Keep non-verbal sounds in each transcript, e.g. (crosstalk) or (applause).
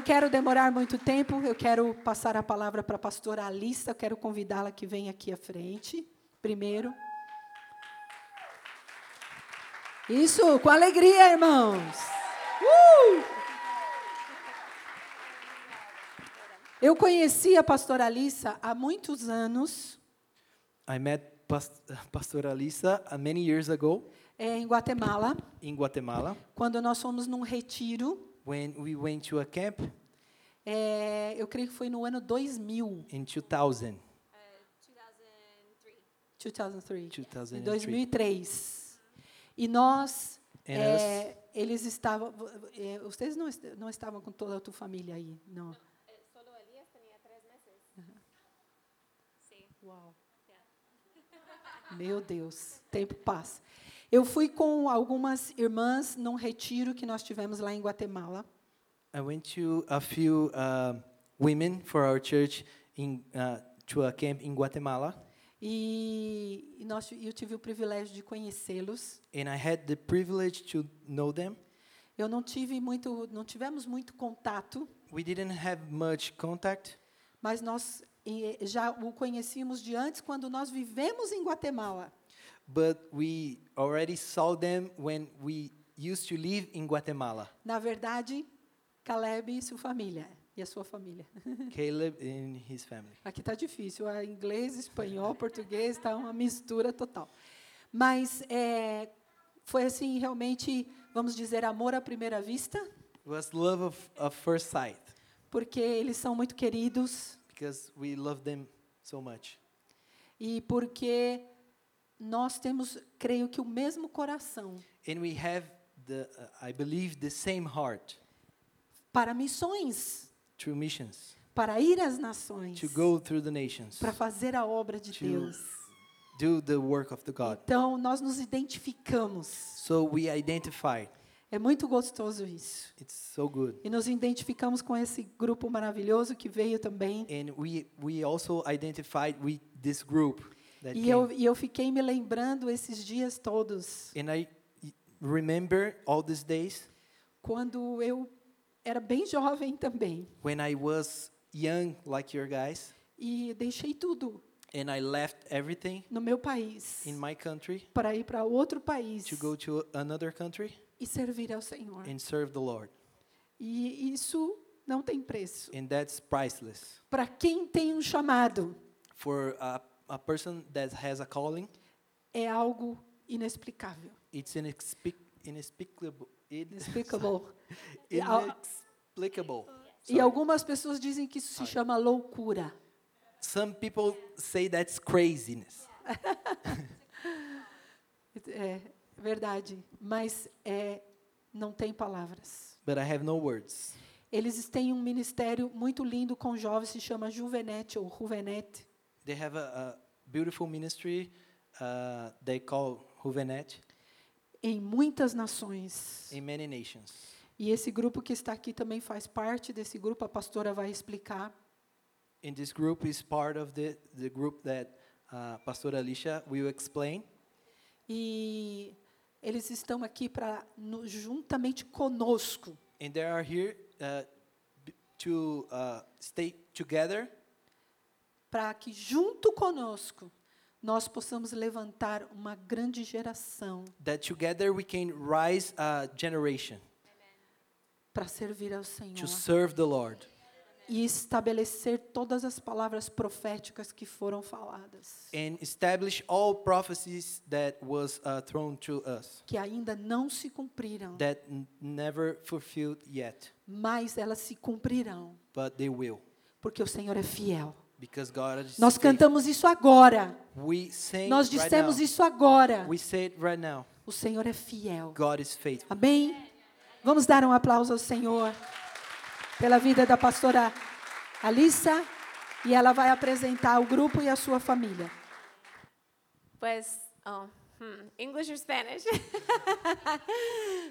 Não quero demorar muito tempo, eu quero passar a palavra para a pastora Alissa, eu quero convidá-la que venha aqui à frente, primeiro. Isso, com alegria, irmãos. Uh! Eu conheci a pastora Alissa há muitos anos. I met Past Pastor Alisa uh, many years ago é, em Guatemala, in Guatemala quando nós fomos num retiro. When we went to a camp é, eu creio que foi no ano 2000, in 2000. 2003. 2003. Em 2003. E nós, And é, eles estavam, é, vocês não, est- não estavam com toda a tua família aí, não? Solo Elías tenía tres meses. Sí. Uau. Meu Deus, tempo passa. Eu fui com algumas irmãs num retiro que nós tivemos lá em Guatemala. I went to a few uh, women for our church in uh, to a camp in Guatemala, E, e nós, eu tive o privilégio de conhecê-los. and I had the privilege to know them. Eu não tive muito, não tivemos muito contato, We didn't have much contact, mas nós já o conhecíamos de antes quando nós vivemos em Guatemala. But we already saw them when we used to live in Guatemala. Na verdade, Caleb e sua família e a sua família. (laughs) Caleb and his family. Aqui está difícil, é inglês, espanhol, português, está uma mistura total. Mas é, foi assim, realmente, vamos dizer, amor à primeira vista, It was love of, of first sight porque eles são muito queridos because we love them so much. e porque nós temos, creio que, o mesmo coração And we have the, uh, I believe, the same heart para missões, missions para ir às nações, to go through the nations, para fazer a obra de to Deus. do the work of the God. Então, nós nos identificamos. So we identified. É muito gostoso isso. So. E nos identificamos com esse grupo maravilhoso que veio também. And we, we also identified with this group E eu, e eu fiquei me lembrando esses dias todos, And I remember all these days quando eu era bem jovem também. when I was young, like your guys, E deixei tudo and I left everything no meu país in my country para ir para outro país to go to another country e servir ao Senhor. and serve the Lord. E isso não tem preço. And that's priceless. Para quem tem um chamado, For a, a person that has a calling, é algo inexplicável. it's inexplic- inexplicable. Inexplicable. (laughs) Inexplicable. E algumas pessoas dizem que isso se chama loucura. Some people say that's craziness. (laughs) É verdade, mas é, não tem palavras. But I have no words. Eles têm um ministério muito lindo com jovens, se chama Juvenete ou Juvenete. They have a, a beautiful ministry uh, they call Juvenet Em muitas nações. in many nations. E esse grupo que está aqui também faz parte desse grupo, a pastora vai explicar. And this group is part of the, the group that uh, Pastor Alicia will explain. E eles estão aqui para, juntamente conosco, And they are here uh, to uh, stay together para que junto conosco nós possamos levantar uma grande geração. That together we can rise a generation para servir ao Senhor. to serve the Lord. E estabelecer todas as palavras proféticas que foram faladas, and establish all prophecies that was uh, thrown to us. Que ainda não se cumpriram, that never fulfilled yet, mas elas se cumprirão, but they will. Porque o Senhor é fiel. Because God is Nós faithful. cantamos isso agora. We sing Nós right dissemos now. isso agora. We say it right now. O Senhor é fiel. God is faithful. Amém? Vamos dar um aplauso ao Senhor pela vida da pastora Alissa, e ela vai apresentar o grupo e a sua família. Pues, oh, hmm, English or Spanish?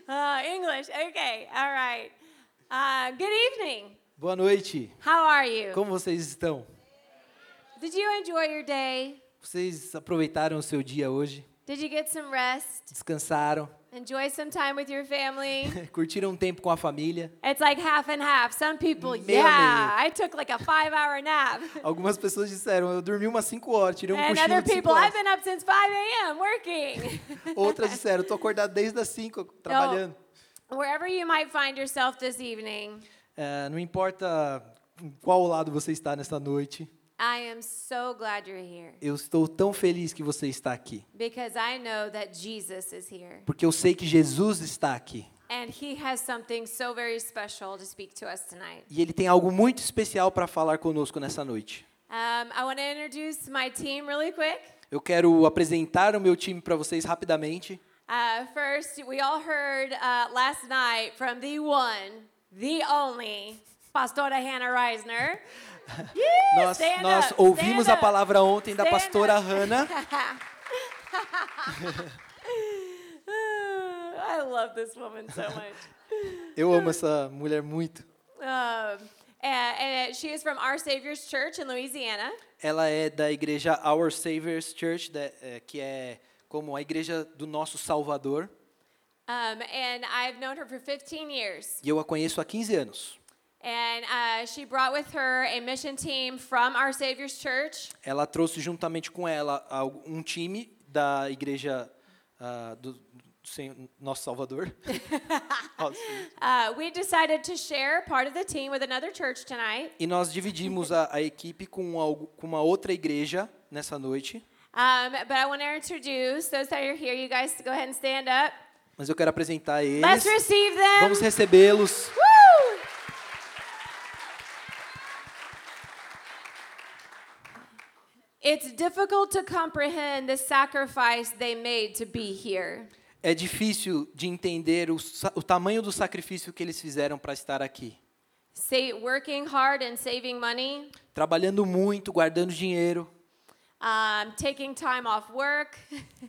uh, (laughs) English, okay, all right. Uh, good evening. Boa noite. How are you? Como vocês estão? Did you enjoy your day? Vocês aproveitaram o seu dia hoje? Did you get some rest? Descansaram? Enjoy some time with your family? (laughs) Curtiram um tempo com a família? It's like half and half. Some people, Meio yeah, I took like a five hour nap. (laughs) Algumas pessoas disseram, eu dormi umas 5 horas, tirei um And cochilo other de 5 people, I've been up since 5 a.m. working. (laughs) Outras disseram, tô acordado desde as 5 trabalhando. Wherever you might find yourself this evening, É, não importa em qual lado você está nesta noite, I am so glad you're here eu estou tão feliz que você está aqui. because I know that Jesus is here. Porque eu sei que Jesus está aqui. And he has something so very special to speak to us tonight. E ele tem algo muito especial para falar conosco nessa noite. Um, I want to introduce my team really quick. Eu quero apresentar o meu time para vocês rapidamente. Uh, first, we all heard uh, last night from the one, the only, Pastora Hannah Reisner. (laughs) Yeah, Nós, nós ouvimos stand a palavra ontem da pastora up. Hannah. (laughs) I love this woman so much. (laughs) Eu amo essa mulher muito. And, and she is from Our Savior's Church in Louisiana. Ela é da igreja Our Savior's Church, é, que é como a igreja do nosso Salvador. Um, and I've known her for 15 years. E eu a conheço há 15 anos. And uh, she brought with her a mission team from Our Savior's Church. Ela trouxe juntamente com ela um time da igreja ah, do, do Senhor, nosso Salvador. (laughs) (laughs) Uh, we decided to share part of the team with another church tonight. e nós dividimos a, a equipe com, algo- com uma outra igreja nessa noite. Um, but I want to introduce those that are here. You guys go ahead and stand up. Mas eu quero apresentar eles. Let's receive them. Vamos recebê-los. It's difficult to comprehend the sacrifice they made to be here. É difícil de entender o, o tamanho do sacrifício que eles fizeram para estar aqui. Say, working hard and saving money, Trabalhando muito, guardando dinheiro, um, taking time off work,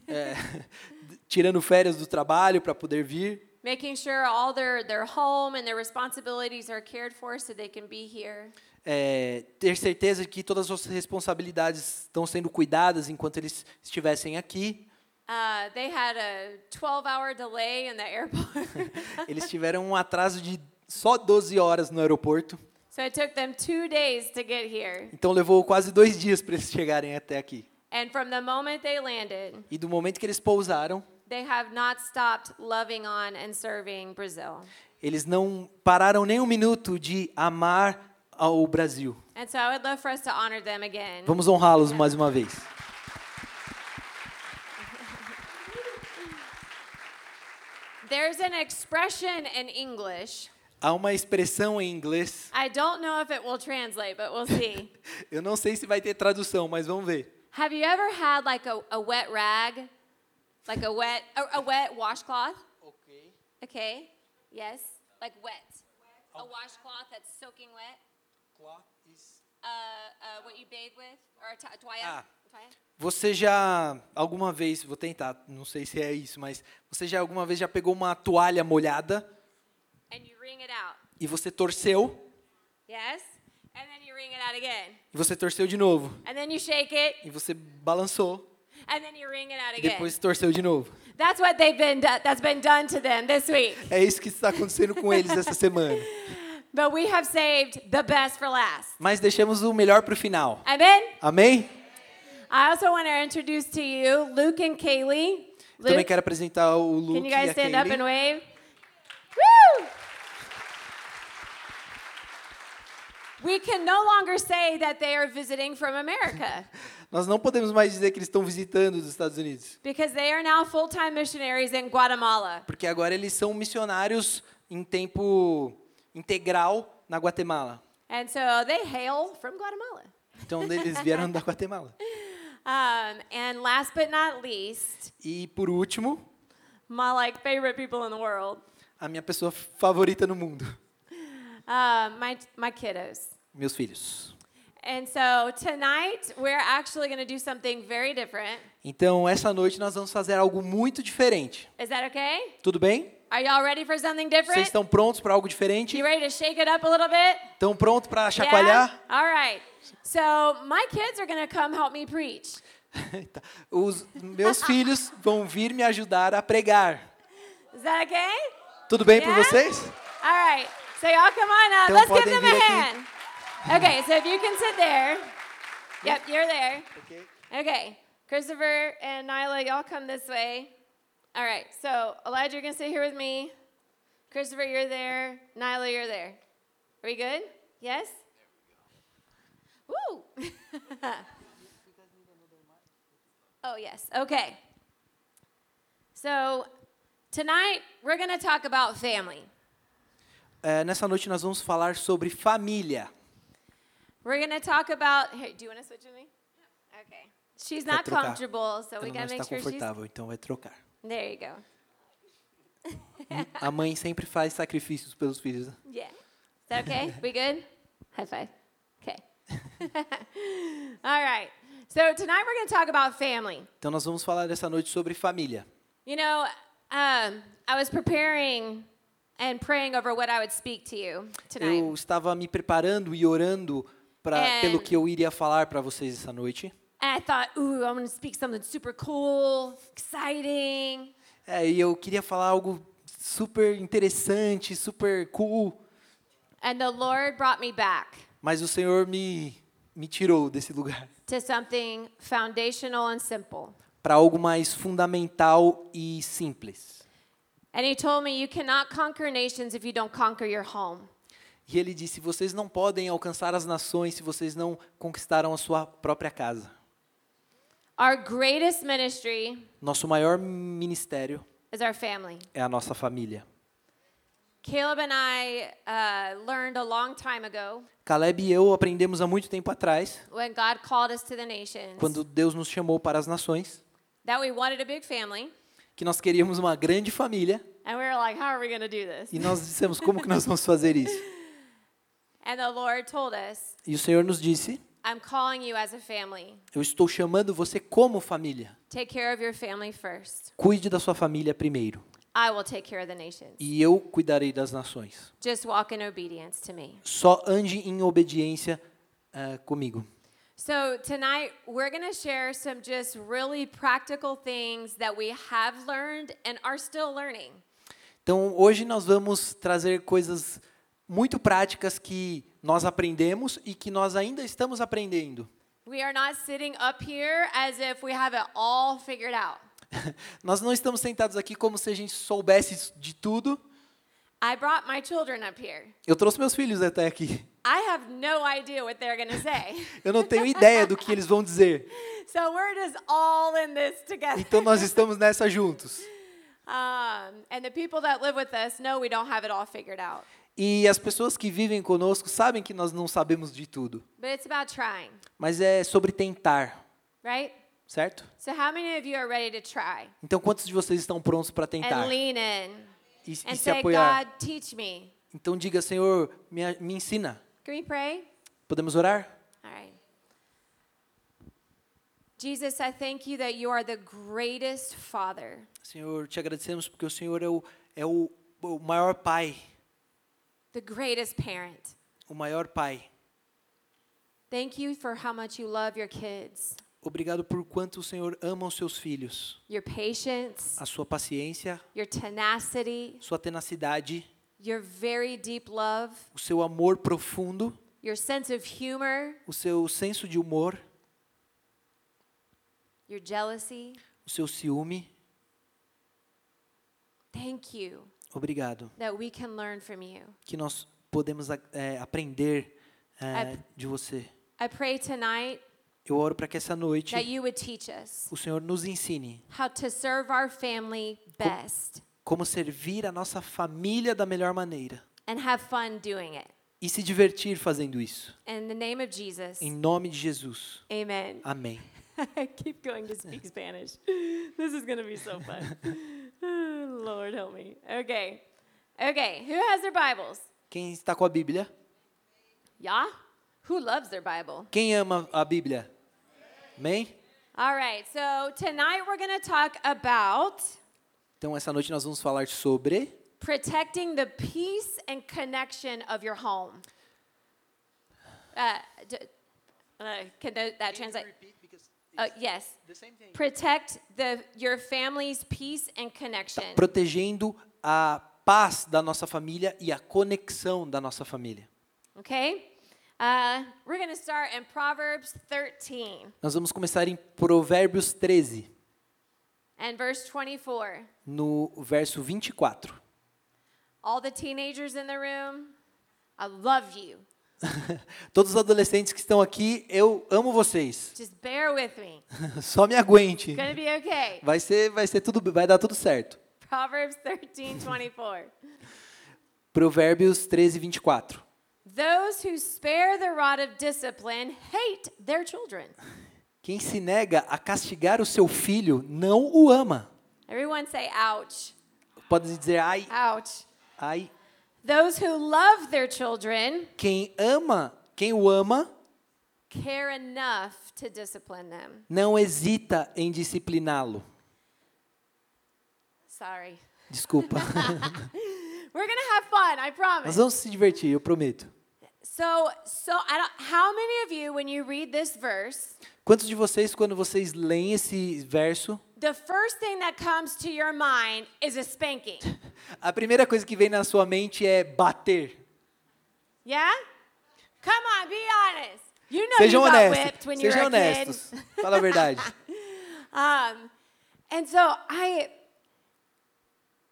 é, (laughs) tirando férias do trabalho para poder vir, making sure all their, their home and their responsibilities are cared for so they can be here. É, ter certeza de que todas as suas responsabilidades estão sendo cuidadas enquanto eles estivessem aqui. Uh, they had a 12 hour delay in the airport. (laughs) Eles tiveram um atraso de só 12 horas no aeroporto. (laughs) so it took them two days to get here. Então levou quase dois dias para eles chegarem até aqui. And from the moment they landed, E do momento que eles pousaram, they have not stopped loving on and serving Brazil. eles não pararam nem um minuto de amar ao Brasil. And so I would love for us to honor them again. Vamos honrá-los mais uma vez. (laughs) There's an expression in English. Há uma expressão em inglês, I don't know if it will translate, but we'll see. (laughs) eu não sei se vai ter tradução, mas vamos ver. Have you ever had like a, a wet rag? Like a wet a, a wet washcloth? Okay. Yes. Like wet. A washcloth that's soaking wet. Uh, uh, what you bathe with? Or a to- toalla? Ah. Você já alguma vez, vou tentar, não sei se é isso, mas você já alguma vez já pegou uma toalha molhada And you wring it out. e você torceu Yes? And then you wring it out again. e você torceu de novo And then you shake it. e você balançou And then you wring it out e again. depois torceu de novo. That's what they've been that's been done to them this week. É isso que está acontecendo com eles essa semana. (laughs) But we have saved the best for last. Mas deixamos o melhor para o final. Amen? Amém? I also want to introduce to you Luke and Kaylee. Também Luke, quero apresentar o Luke can you e guys a stand up and Kaylee. wave? Woo! We can no longer say that they are visiting from America (laughs) Nós não podemos mais dizer que eles estão visitando os Estados Unidos, because they are now full-time missionaries in Guatemala. porque agora eles são missionários em tempo integral na Guatemala. And so they hail from Guatemala. Então eles vieram da Guatemala. (laughs) Um, and last but not least, E por último, my like favorite people in the world, a minha pessoa favorita no mundo, uh, my my kiddos. meus filhos. And so tonight we're actually going to do something very different. Então, essa noite nós vamos fazer algo muito diferente. Is that okay? Tudo bem? Are y'all ready for something Vocês different? estão prontos para algo diferente? You ready to shake it up a little bit? Estão prontos para chacoalhar? Yeah? All right. So my kids are going to come help me preach. (laughs) Tá. Os meus (laughs) filhos vão vir me ajudar a pregar. Is that okay? Tudo bem para Yeah? vocês? All right. So y'all come on up. Então Let's give them a aqui. hand. Okay, so if you can sit there. Yep, you're there. Okay. Christopher and Nyla, y'all come this way. All right. So Elijah, you're gonna sit here with me. Christopher, you're there. Nyla, you're there. Are we good? Yes. There we go. Woo. (laughs) oh yes. Okay. So tonight we're gonna talk about family. É, nessa noite nós vamos falar sobre família. We're gonna talk about. Here, do you want to switch with me? Okay. She's Quer not trocar? comfortable, so we Ela não gotta está make sure she's. confortável, então vai trocar. There you go. A mãe sempre faz sacrifícios pelos filhos. né? Yeah. Is that okay? (laughs) we good? High five. Okay. (laughs) All right. So tonight we're gonna talk about family. Então nós vamos falar dessa noite sobre família. You know, um, I was preparing and praying over what I would speak to you tonight. Eu estava me preparando e orando And- pelo que eu iria falar para vocês essa noite. And I thought, ooh, I'm gonna speak something super cool, exciting. É, e eu queria falar algo super interessante, super cool, And the Lord brought me back mas o Senhor me, me tirou desse lugar (laughs) to something foundational and simple. para algo mais fundamental e simples. And he told me, You cannot conquer nations if you don't conquer your home. E ele disse: vocês não podem alcançar as nações se vocês não conquistaram a sua própria casa. Our greatest ministry Nosso maior ministério is our family. é a nossa família. Caleb and I uh, learned a long time ago Caleb e eu aprendemos há muito tempo atrás, when God called us to the nations quando Deus nos chamou para as nações, that we wanted a big family. que nós queríamos uma grande família And we were like, How are we going to do this? e nós dissemos como que nós vamos fazer isso. (laughs) And the Lord told us, E o Senhor nos disse: I'm calling you as a family. eu estou chamando você como família. Take care of your family first. Cuide da sua família primeiro I will take care of the nations. e eu cuidarei das nações. Just walk in obedience to me. Só ande em obediência eh, comigo. So, tonight we're going to share some just really practical things that we have learned and are still learning. Então, hoje nós vamos trazer coisas muito práticas que nós aprendemos e que nós ainda estamos aprendendo. We are not sitting up here as if we have it all figured out. (laughs) nós não estamos sentados aqui como se a gente soubesse de tudo. I brought my children up here. Eu trouxe meus filhos até aqui. I have no idea what they're going to say. (laughs) Eu não tenho ideia do que eles vão dizer. (laughs) so, we're just all in this together. Então nós estamos nessa juntos. Um, and the people that live with us know we don't have it all figured out. E as pessoas que vivem conosco sabem que nós não sabemos de tudo. But it's about trying, Mas é sobre tentar, right? certo? So, how many of you are ready to try? Então quantos de vocês estão prontos para tentar in e, e se say, apoiar? Então diga, Senhor, me, me ensina. Can we pray? Podemos orar? Right. Jesus, I thank you that you are the greatest Father. Senhor, te agradecemos porque o Senhor é o, é o, o maior pai, the greatest parent. o maior pai. Thank you for how much you love your kids, Obrigado por quanto o Senhor ama os seus filhos, your patience, a sua paciência, your tenacity, sua tenacidade, your very deep love, o seu amor profundo, your sense of humor, o seu senso de humor, your jealousy. o seu ciúme. Thank you Obrigado that we can learn from you. que nós podemos é, aprender é, I- de você. Tonight Eu oro para que essa noite that you would teach us o Senhor nos ensine how to serve our family best como servir a nossa família da melhor maneira and have fun doing it. e se divertir fazendo isso. In the name of Jesus, Em nome de Jesus. amen. Amém. (laughs) I keep going to speak Spanish. (laughs) This is going to be so fun. (laughs) Lord help me. Okay. Okay, who has their Bibles? Quem está com a Bíblia? Yeah? Who loves their Bible? Quem ama a Bíblia? Amém? All right, so tonight we're going to talk about Então, essa noite nós vamos falar sobre protecting the peace and connection of your home. Uh, d- uh, can that translate? Uh, yes. Protect the, your family's peace and connection. protegendo a paz da nossa família e a conexão da nossa família. Okay? Uh, we're going to start in Proverbs 13 Nós vamos começar em Provérbios 13, and verse 24. no verso 24. All the teenagers in the room, I love you. (laughs) Todos os adolescentes que estão aqui, eu amo vocês. (laughs) Just bear with me. Só me aguente. It's be okay. Vai ser, vai ser tudo, vai dar tudo certo. Proverbs 13 24. Provérbios 13, 24. Those who spare the rod of discipline hate their children. Quem se nega a castigar o seu filho não o ama. Everyone say, ouch, Pode dizer ai, ouch. ai. Those who love their children Quem ama, quem o ama, care enough to discipline them. não hesita em discipliná-lo. Sorry. Desculpa. (laughs) (laughs) We're to have fun, I Nós promise. vamos se divertir, eu prometo. So, so I don't, how many of you, when you read this verse, Quantos de vocês, quando vocês leem esse verso, the first thing that comes to your mind is a spanking? (laughs) a primeira coisa que vem na sua mente é bater? Yeah? Come on, be honest. You know Sejam you got honestos. whipped when you Sejam were a kid. honestos. Fala a verdade. (laughs) Um, and so I,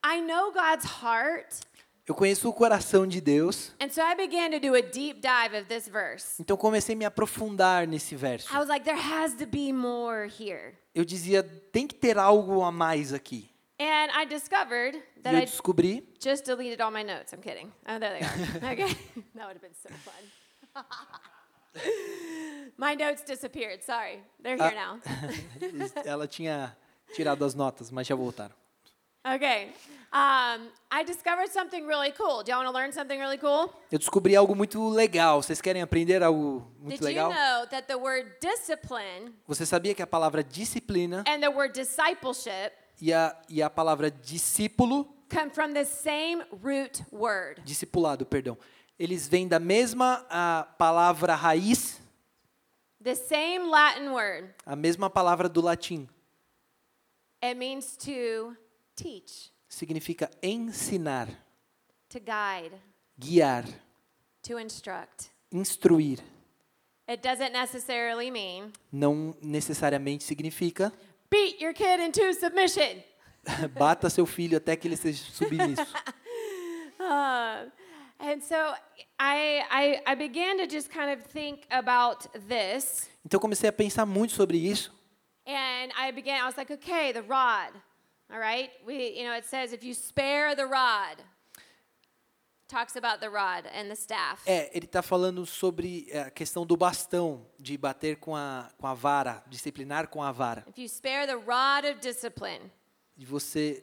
I know God's heart, Eu conheço o coração de Deus, and so I began to do a deep dive of this verse. então comecei a me aprofundar nesse verso. I was like, there has to be more here. Eu dizia, tem que ter algo a mais aqui. And I discovered E that eu I descobri just deleted all my notes. I'm kidding. Oh, there they are. okay. (laughs) that would have been so fun. (laughs) my notes disappeared. Sorry. They're here Ah. now. (laughs) Ela tinha tirado as notas, mas já voltaram. Okay. Um, I discovered something really cool. Do y'all want to learn something really cool? Eu descobri algo muito legal. Vocês querem aprender algo muito Did legal? you know that the word discipline Você sabia que a palavra disciplina and the word discipleship e a, e a palavra discípulo, come from the same root word? discipulado, perdão, eles vêm da mesma a palavra raiz, The same Latin word. a mesma palavra do latim. It means to teach, Significa ensinar, to guide, guiar, to instruct. instruir. It doesn't necessarily mean Não necessariamente significa beat your kid into submission. (laughs) bata seu filho até que ele seja submisso. Uh, (laughs) and so I, I, I began to just kind of think about this. Então comecei a pensar muito sobre isso. And I began, I was like, okay, the rod. All right? We, you know, it says if you spare the rod, talks about the rod and the staff. É, ele está falando sobre é, a questão do bastão, de bater com a, com a vara, disciplinar com a vara. If you spare the rod of discipline, De você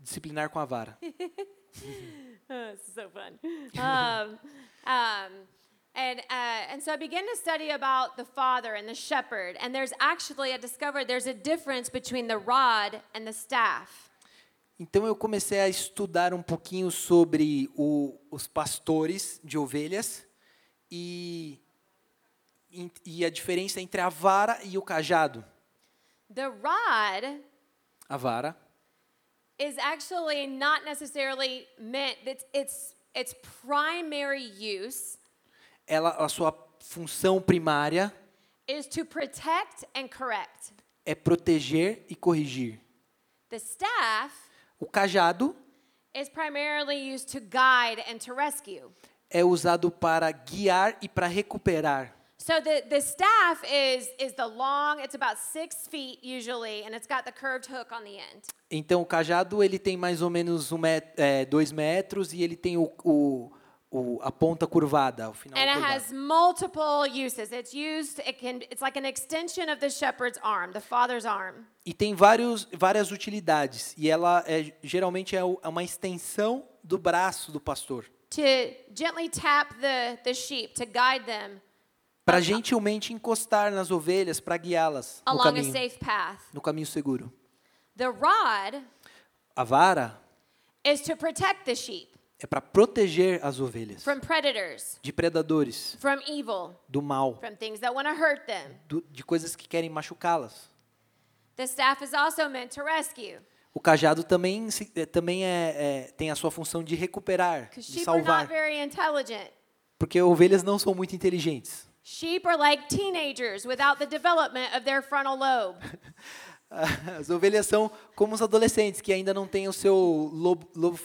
disciplinar com a vara. (laughs) oh, this is so fun. Um, um, and, uh, and so I began to study about the father and the shepherd. And there's actually, I discovered there's a difference between the rod and the staff. Então eu comecei a estudar um pouquinho sobre o, os pastores de ovelhas e, e, e a diferença entre a vara e o cajado. The rod A vara is actually not necessarily meant that its its primary use ela, a sua função primária is to protect and correct. é proteger e corrigir. The staff O cajado is primarily used to guide and to rescue. é usado para guiar e para recuperar. So the, the staff is is the long, it's about six feet usually, and it's got the curved hook on the end. Então o cajado ele tem mais ou menos um met, é, dois metros e ele tem o, o, o- a ponta curvada, o final And it curvado. has multiple uses. It's used, it can it's like an extension of the shepherd's arm, the father's arm. E tem vários, várias utilidades. E ela é, geralmente é é uma extensão do braço do pastor. to gently tap the, the sheep to guide them para gentilmente encostar nas ovelhas para guiá-las no along a caminho, safe path. no caminho seguro. The rod A vara is to protect the sheep é para proteger as ovelhas from predators, de predadores, from evil, do mal, from things that want to hurt them. do- de coisas que querem machucá-las. The staff is also meant to rescue O cajado também, é, também é, é- tem a sua função de recuperar, because de sheep are not salvar, very intelligent. porque ovelhas não são muito inteligentes. Sheep are like teenagers without the development of their frontal lobe. (laughs) As ovelhas são como os adolescentes que ainda não têm o seu lobo, lobo,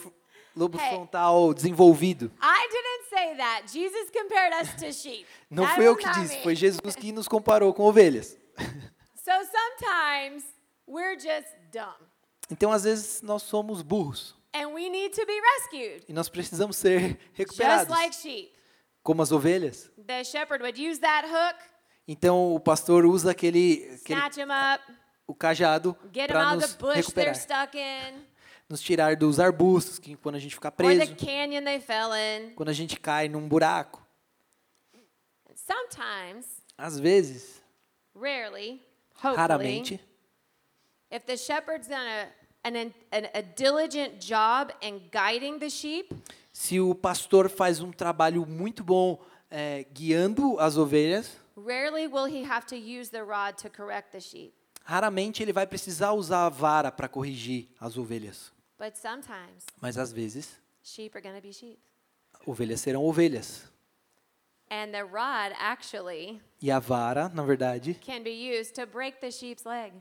lobo Hey. frontal desenvolvido. I didn't say that. Jesus compared us to sheep. (laughs) Não That fui eu que disse, me. foi Jesus que nos comparou com ovelhas. (laughs) So sometimes we're just dumb Então, às vezes, nós somos burros and we need to be rescued, e nós precisamos ser just recuperados, like sheep. como as ovelhas. The shepherd would use that hook, Então, o pastor usa aquele, aquele o cajado para nos recuperar, nos tirar dos arbustos, que quando a gente the preso, quando a gente cai num buraco. Sometimes, Às vezes, rarely, raramente, if the shepherd's done a, an, an, a diligent job in guiding the sheep, se o pastor faz um trabalho muito bom é, guiando as ovelhas, rarely will he have to use the rod to correct the sheep. raramente ele vai precisar usar a vara para corrigir as ovelhas. But sometimes, Mas às vezes, sheep are going to be sheep. ovelhas serão ovelhas. And the rod actually E a vara, na verdade, can be used to break the sheep's leg.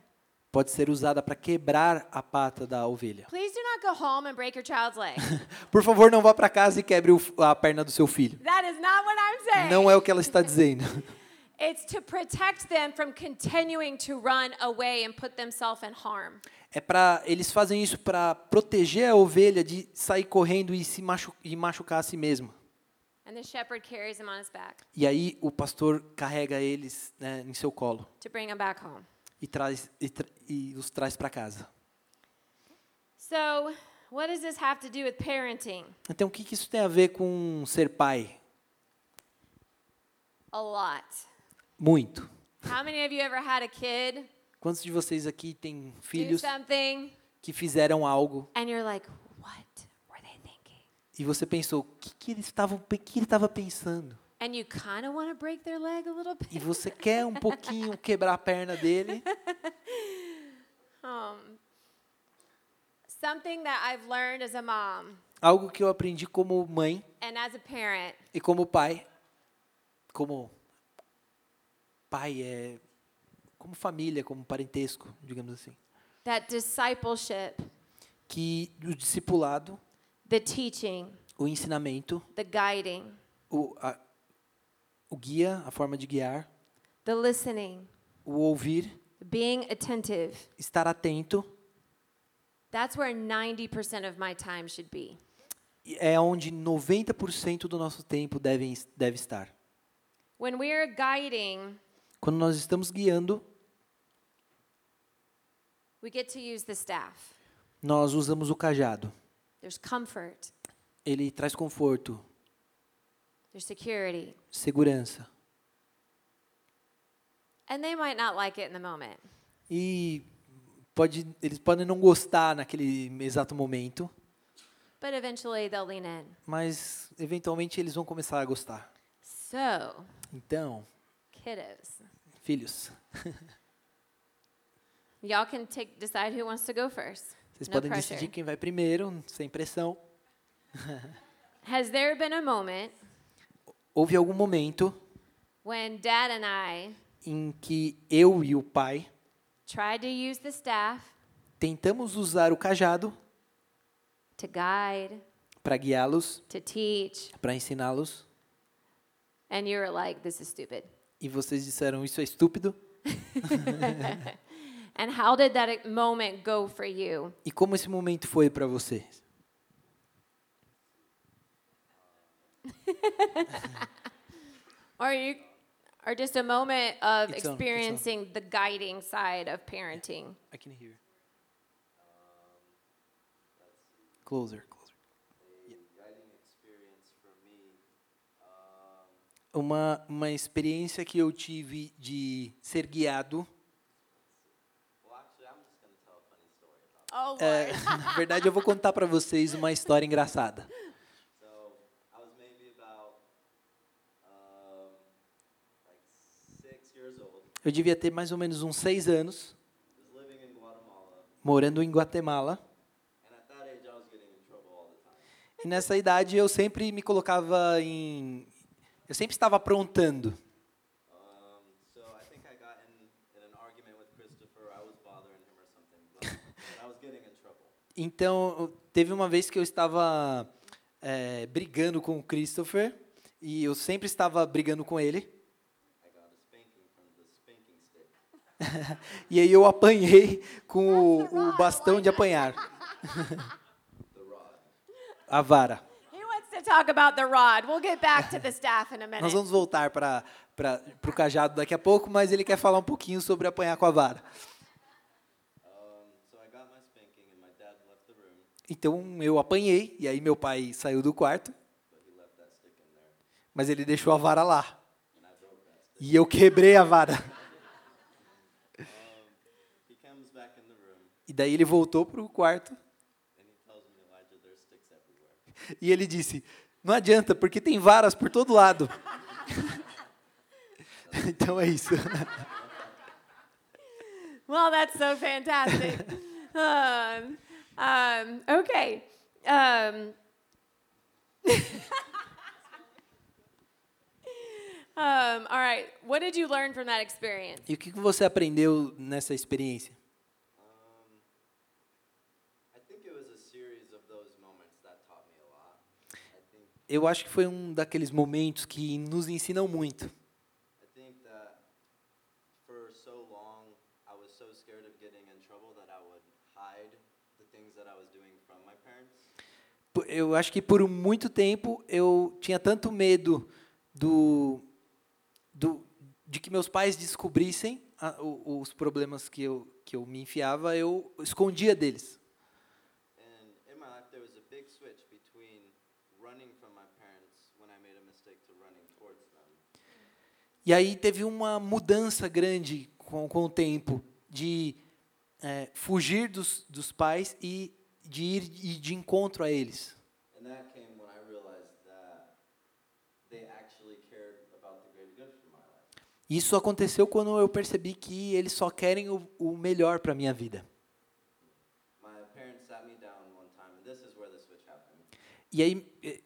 pode ser usada para quebrar a pata da ovelha. Please do not go home and break your child's leg. (laughs) Por favor, não vá para casa e quebre o- a perna do seu filho. that is not what I'm saying. Não é o que ela está dizendo. (laughs) It's to protect them from continuing to run away and put themselves in harm. É para eles fazem isso para proteger a ovelha de sair correndo e se machu e machucar a si mesma. And the shepherd carries him on his back E aí o pastor carrega eles né, em seu colo to bring him back home. e traz e, tra e os traz para casa. So, what does this have to do with parenting? Então o que, que isso tem a ver com ser pai? A lot. Muito. How many of you ever had a kid Quantos de vocês aqui têm filhos que fizeram algo and you're like, what were they thinking? e você pensou o que, que eles estavam que ele estava pensando? And you kind of want to break their leg a little E você (laughs) quer um pouquinho quebrar a perna dele? (laughs) Um, something that I've learned as a mom Algo que eu aprendi como mãe and as a parent e como pai, como pai é como família, como parentesco, digamos assim, that discipleship, que o discipulado, the teaching, o ensinamento, the guiding, o, a, o guia, a forma de guiar, the listening, o ouvir, being attentive, estar atento, that's where 90% of my time should be. é onde 90% do nosso tempo deve, deve estar. When we're guiding, Quando nós estamos guiando, we get to use the staff. nós usamos o cajado. There's comfort, Ele traz conforto, there's security, segurança. and they might not like it in the moment. E pode, eles podem não gostar naquele exato momento, But eventually they'll lean in. mas eventualmente eles vão começar a gostar. So, Então, kiddos, filhos, (laughs) y'all can take decide who wants to go first. vocês No podem pressure. decidir quem vai primeiro, sem pressão. (laughs) Has there been a moment Houve algum momento when dad and I em que eu e o pai tried to use the staff tentamos usar o cajado to guide, para guiá-los, to teach, para ensiná-los, and you were like, this is stupid? E vocês disseram isso é estúpido? (laughs) And how did that moment go for you? E como esse momento foi para vocês? (laughs) Or you or just a moment of It's on, it's on. experiencing the guiding side of parenting. I can hear. Closer, closer. guiding experience from uma, uma experiência que eu tive de ser guiado. Oh. É, (laughs) na verdade, eu vou contar para vocês uma história engraçada. So I was maybe about like six years old. Eu devia ter mais ou menos uns seis anos, morando em Guatemala. and at that age I was getting in trouble all the time. E nessa idade eu sempre me colocava em. Eu sempre estava aprontando. Então, teve uma vez que eu estava é, brigando com o Christopher, e eu sempre estava brigando com ele. (laughs) E aí eu apanhei com o, o bastão de apanhar. (laughs) A vara. Talk about the rod. We'll get back to the staff in a (laughs) minute. Nós vamos voltar para o cajado daqui a pouco, mas ele quer falar um pouquinho sobre apanhar com a vara. Então eu apanhei, e aí meu pai saiu do quarto, mas ele deixou a vara lá. E eu quebrei a vara. (laughs) E daí ele voltou para o quarto and he tells me, Elijah, there's sticks everywhere. E ele disse: Não adianta, porque tem varas por todo lado. (laughs) então é isso. (laughs) Well, that's so fantastic. um, um, okay. (laughs) Um, all right. What did you learn from that experience? E o que você aprendeu nessa experiência? Um, I think it was a series of those moments that taught me a lot. I think Eu acho que foi um daqueles momentos que nos ensinam muito. Eu acho que por muito tempo eu tinha tanto medo do, do de que meus pais descobrissem a- o- os problemas que eu, que eu me enfiava, eu escondia deles. And in my life there was a big switch between running from my parents when I made a mistake to running towards them. E aí teve uma mudança grande com, com o tempo de é, fugir dos, dos pais e de ir ir de encontro a eles. Isso aconteceu quando eu percebi que eles só querem o, o melhor para minha vida. E aí eh,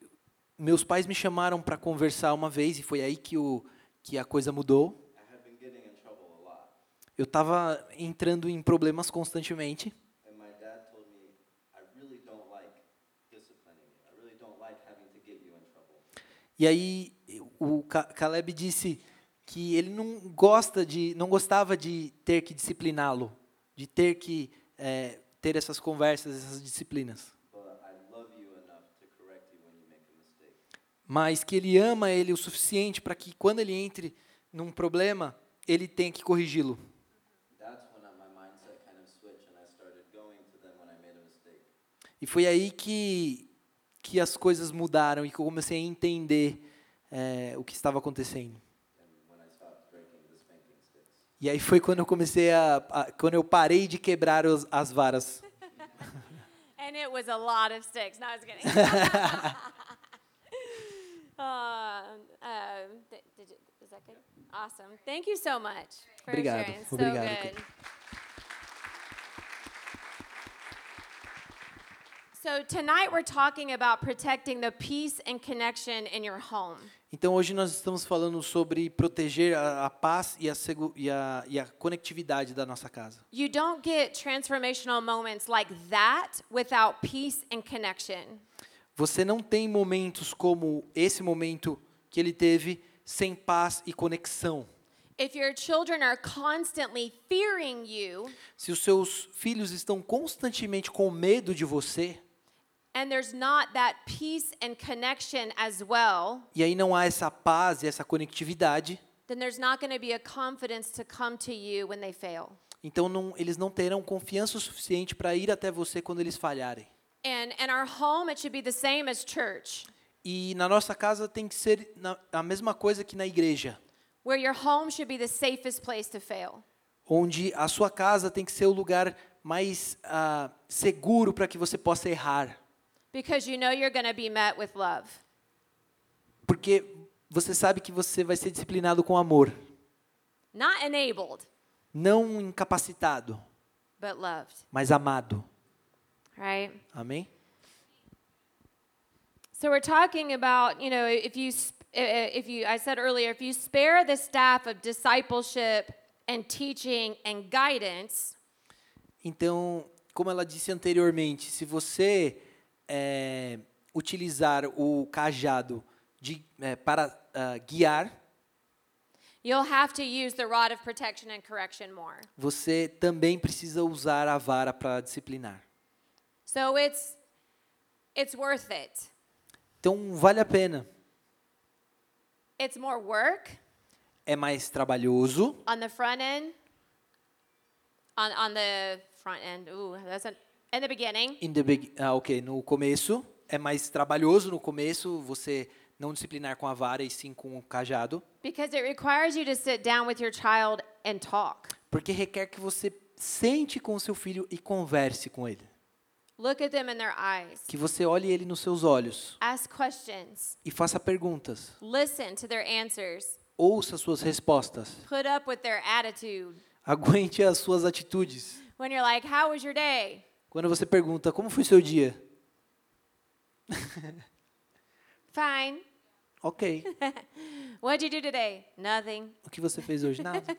meus pais me chamaram para conversar uma vez e foi aí que o que a coisa mudou. Eu estava entrando em problemas constantemente. E aí o Ca- Caleb disse que ele não gosta de, não gostava de ter que discipliná-lo, de ter que eh, ter essas conversas, essas disciplinas, But I love you enough to correct you when you make a mistake. Mas que ele ama ele o suficiente para que quando ele entre num problema ele tenha que corrigi-lo. E foi aí que que as coisas mudaram e que eu comecei a entender eh, o que estava acontecendo. And when I stopped breaking the spanking sticks. E aí foi quando eu comecei a, a quando eu parei de quebrar os, as varas. (laughs) And it was a lot of sticks. No, I was kidding. (laughs) uh, um, th- did you, is that good? Awesome. Thank you so much for Obrigado. sharing. So Obrigado, good. So tonight we're talking about protecting the peace and connection in your home. Então hoje nós estamos falando sobre proteger a, a paz e a, e, a, e a conectividade da nossa casa. You don't get transformational moments like that without peace and connection. Você não tem momentos como esse momento que ele teve sem paz e conexão. If your children are constantly fearing you Se os seus filhos estão constantemente com medo de você and there's not that peace and connection as well, e aí não há essa paz e essa conectividade, then there's not going to be a confidence to come to you when they fail. então não, eles não terão confiança o suficiente para ir até você quando eles falharem. And in our home, it should be the same as church. E na nossa casa tem que ser na- a mesma coisa que na igreja, where your home should be the safest place to fail. onde a sua casa tem que ser o lugar mais ah, seguro para que você possa errar, Because you know you're going to be met with love. porque você sabe que você vai ser disciplinado com amor, Not enabled, não incapacitado, but loved. mas amado. Right? Amém? So we're talking about, you know, if you, uh, uh, if you, I said earlier, if you spare the staff of discipleship and teaching and guidance, Então, como ela disse anteriormente, se você é, utilizar o cajado de, é, para ah, guiar, you'll have to use the rod of protection and correction more. você também precisa usar a vara para disciplinar. So it's, it's worth it. Então, vale a pena. It's more work É mais trabalhoso, on the front end, on, on the front end. Ooh, that's an, in the beginning. in the beg- ah, ok, no começo. É mais trabalhoso no começo você não disciplinar com a vara e sim com o cajado, Because it requires you to sit down with your child and talk. porque requer que você sente com o seu filho e converse com ele. Que você olhe ele nos seus olhos Ask questions. e faça perguntas. Listen to their answers. Ouça suas respostas. Put up with their attitude. Aguente as suas atitudes. When you're like, How was your day? Quando você pergunta como foi seu dia, (laughs) Fine. ok. (laughs) What'd you do today? Nothing. O que você fez hoje? Nada. (laughs)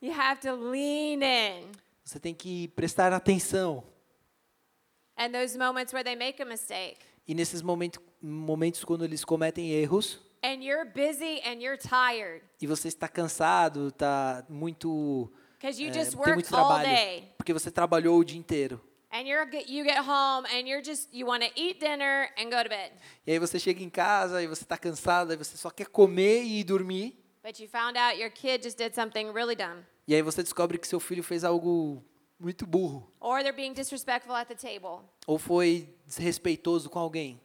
You have to lean in. Você tem que prestar atenção. And those moments where they make a mistake. E nesses momentos, momentos quando eles cometem erros And you're busy and you're tired. e você está cansado, está muito Because you é, tem muito trabalho, day. porque você trabalhou o dia inteiro. And you're, get- you get home and you're just, you want to eat dinner and go to bed. E aí você chega em casa e você está cansado, aí você só quer comer e ir dormir. But you found out your kid just did something really dumb. E aí você descobre que seu filho fez algo muito burro Or they're being disrespectful at the table. ou foi desrespeitoso com alguém.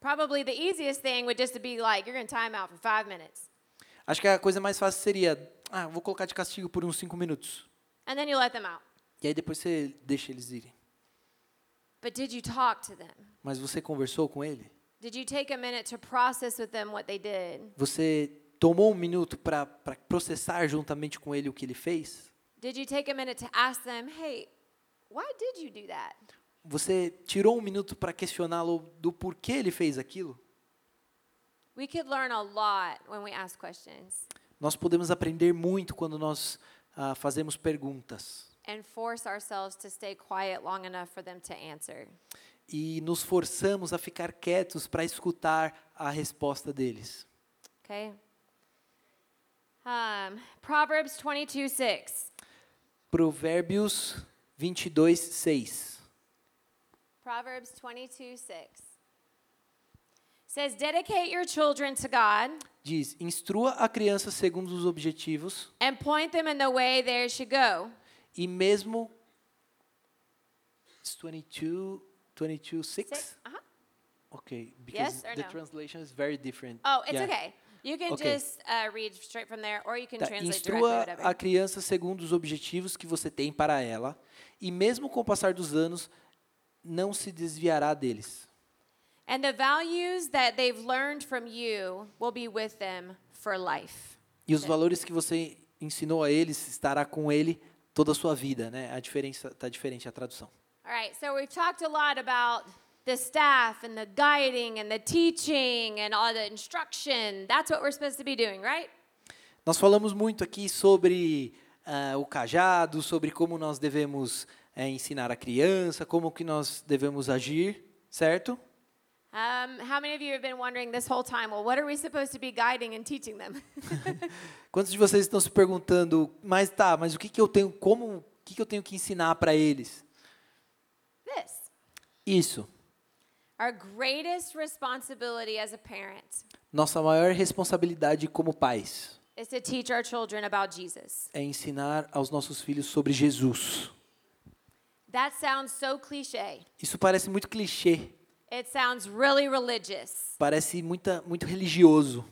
Probably the easiest thing would just to be like, you're in timeout for five minutes. Acho que a coisa mais fácil seria, ah, vou colocar de castigo por uns cinco minutos. And then you let them out. E aí depois você deixa eles irem. But did you talk to them? Mas você conversou com ele? Did you take a minute to process with them what they did? Você tomou um minuto para processar juntamente com ele o que ele fez? Did you take a minute to ask them, hey, why did you do that? Você tirou um minuto para questioná-lo do porquê ele fez aquilo? We could learn a lot when we ask questions Nós podemos aprender muito quando nós ah, fazemos perguntas and force ourselves to stay quiet long enough for them to answer. e nos forçamos a ficar quietos para escutar a resposta deles. Okay? Um, Proverbs 22 6. Provérbios 22, 6. Proverbs 22 6. Says, Dedicate your children to God Diz: Instrua a criança segundo os objetivos and point them in the way they should go. e mesmo. It's 22, 22, 6? Six? Uh-huh. Okay, because Yes the no? translation is very different. Oh, it's Yeah. okay. You can Okay. just uh, read straight from there, or you can Tá, translate directly, instrua whatever. a criança segundo os objetivos que você tem para ela, e mesmo com o passar dos anos, não se desviará deles. And the values that they've learned from you will be with them for life. E os valores que você ensinou a eles estará com ele toda a sua vida, né? A diferença tá diferente a tradução. All right, so we've talked a lot about the staff and the guiding and the teaching and all the instruction. That's what we're supposed to be doing, right? Nós falamos muito aqui sobre ah, o cajado, sobre como nós devemos eh, ensinar a criança, como que nós devemos agir, certo? Um, how many of you have been wondering this whole time, well, what are we supposed to be guiding and teaching them? (laughs) (laughs) Quantos de vocês estão se perguntando, mas tá, mas o que que eu tenho, como, o que que eu tenho que ensinar para eles? this. Isso. Our greatest responsibility as a parent Nossa maior responsabilidade como pais is to teach our children about Jesus. é ensinar aos nossos filhos sobre Jesus. That sounds so cliche, Isso parece muito clichê, It sounds really religious. Parece muita, muito religioso.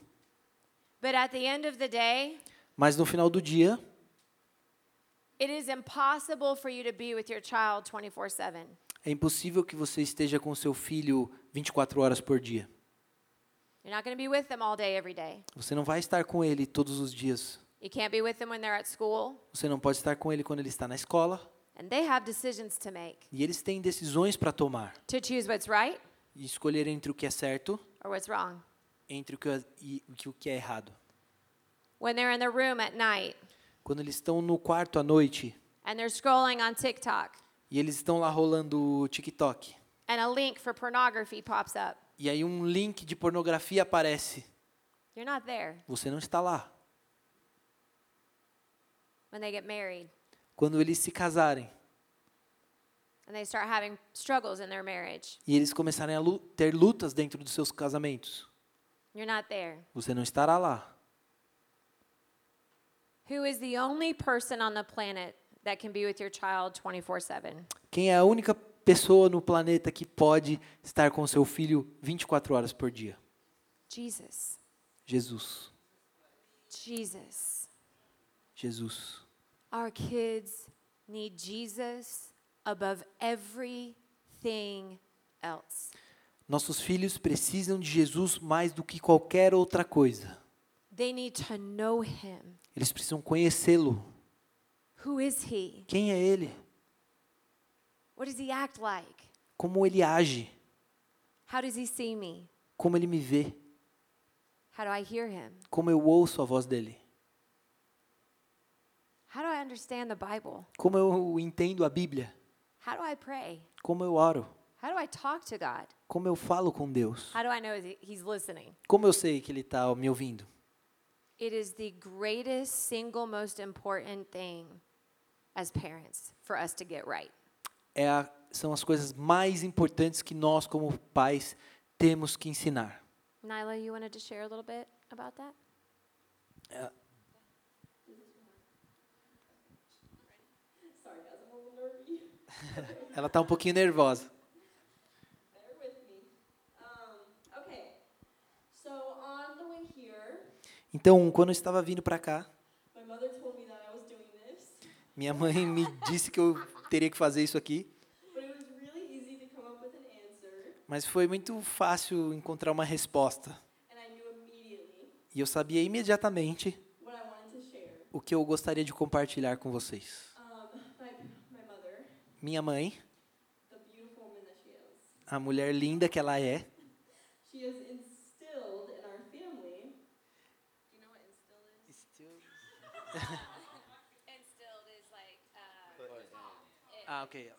But at the end of the day, Mas no final do dia, it is impossible for you to be with your child 24 7. É impossível que você esteja com seu filho 24 horas por dia. Você não vai estar com ele todos os dias. Você não pode estar com ele quando ele está na escola. And they have decisions to make E eles têm decisões para tomar. to choose what's right E escolher entre o que é certo or what's wrong. entre o que é, e o que- é errado. When they're in the room at night Quando eles estão no quarto à noite and they're scrolling on TikTok e eles estão lá rolando o TikTok. and a link for pornography pops up, E aí um link de pornografia aparece. you're not there. Você não está lá. When they get married Quando eles se casarem and they start having struggles in their marriage, e eles começarem a ter lutas dentro dos seus casamentos, you're not there. você não estará lá. Who is the only person on the planet that can be with your child 24 7? Quem é a única pessoa no planeta que pode estar com seu filho 24 horas por dia? Jesus. Jesus. Jesus. Jesus. Our kids need Jesus above everything else. Nossos filhos precisam de Jesus mais do que qualquer outra coisa. They need to know him. Eles precisam conhecê-lo. Who is he? Quem é ele? What does he act like? Como ele age? How does he see me? Como ele me vê? How do I hear him? Como eu ouço a voz dele? How do I understand the Bible? Como eu entendo a Bíblia? How do I pray? Como eu oro? How do I talk to God? Como eu falo com Deus? How do I know he- he's listening? Como eu sei que ele está me ouvindo? It is the greatest single most important thing as parents for us to get right. É a, são as coisas mais importantes que nós, como pais, temos que ensinar. Nyla, you wanted to share a little bit about that? (laughs) Ela está um pouquinho nervosa. Então, quando eu estava vindo para cá, my mother told me that I was doing this, minha mãe me disse que eu teria que fazer isso aqui, mas foi muito fácil encontrar uma resposta. E eu sabia imediatamente o que eu gostaria de compartilhar com vocês. Minha mãe, a mulher linda que ela é, she has instilled in our family. Do you know what instill is? Instilled is like uh, Ah, ok.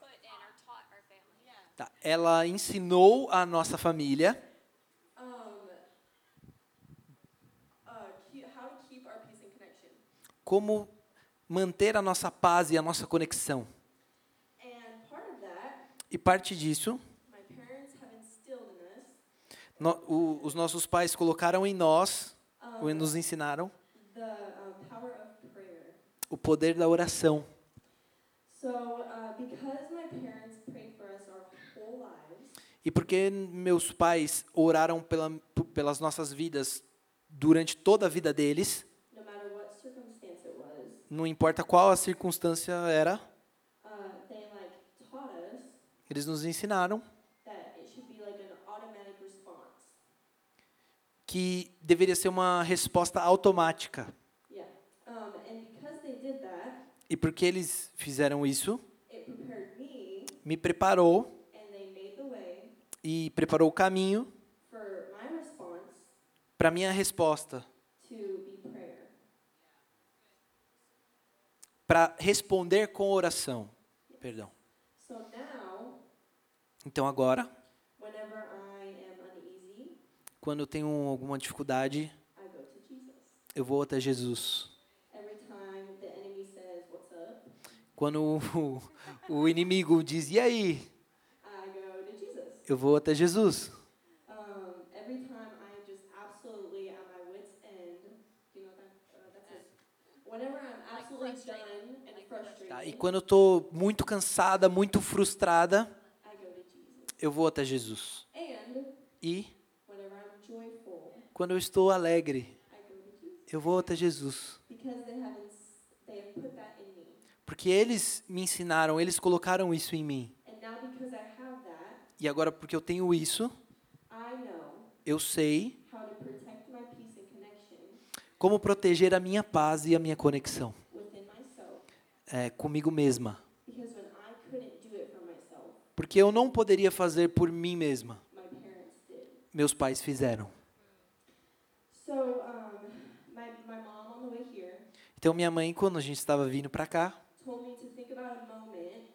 Tá. Ela ensinou a nossa família Um, uh, como manter a nossa paz e a nossa conexão. E parte disso, no- o- os nossos pais colocaram em nós, ou nos ensinaram, the um, o poder da oração. E porque meus pais oraram pela, pelas nossas vidas durante toda a vida deles, não importa qual a circunstância era, uh, eles nos ensinaram que deveria ser uma resposta automática. Yeah. Um, and because they did that, E porque eles fizeram isso, me, preparou e preparou o caminho para minha resposta, para responder com oração. Perdão. Então agora, quando eu tenho alguma dificuldade, eu vou até Jesus. Every time the enemy says, What's up? Quando (laughs) o, o inimigo diz, e aí? Eu vou até Jesus. Tá? E quando eu estou muito cansada, muito frustrada, eu vou até Jesus. E quando eu estou alegre, eu vou até Jesus. because they haven't s- they have put that in me. Porque eles me ensinaram, eles colocaram isso em mim. E agora, porque eu tenho isso, eu sei como proteger a minha paz e a minha conexão é, comigo mesma. Porque eu não poderia fazer por mim mesma. Meus pais fizeram. Então, minha mãe, quando a gente estava vindo para cá, told me to think about a moment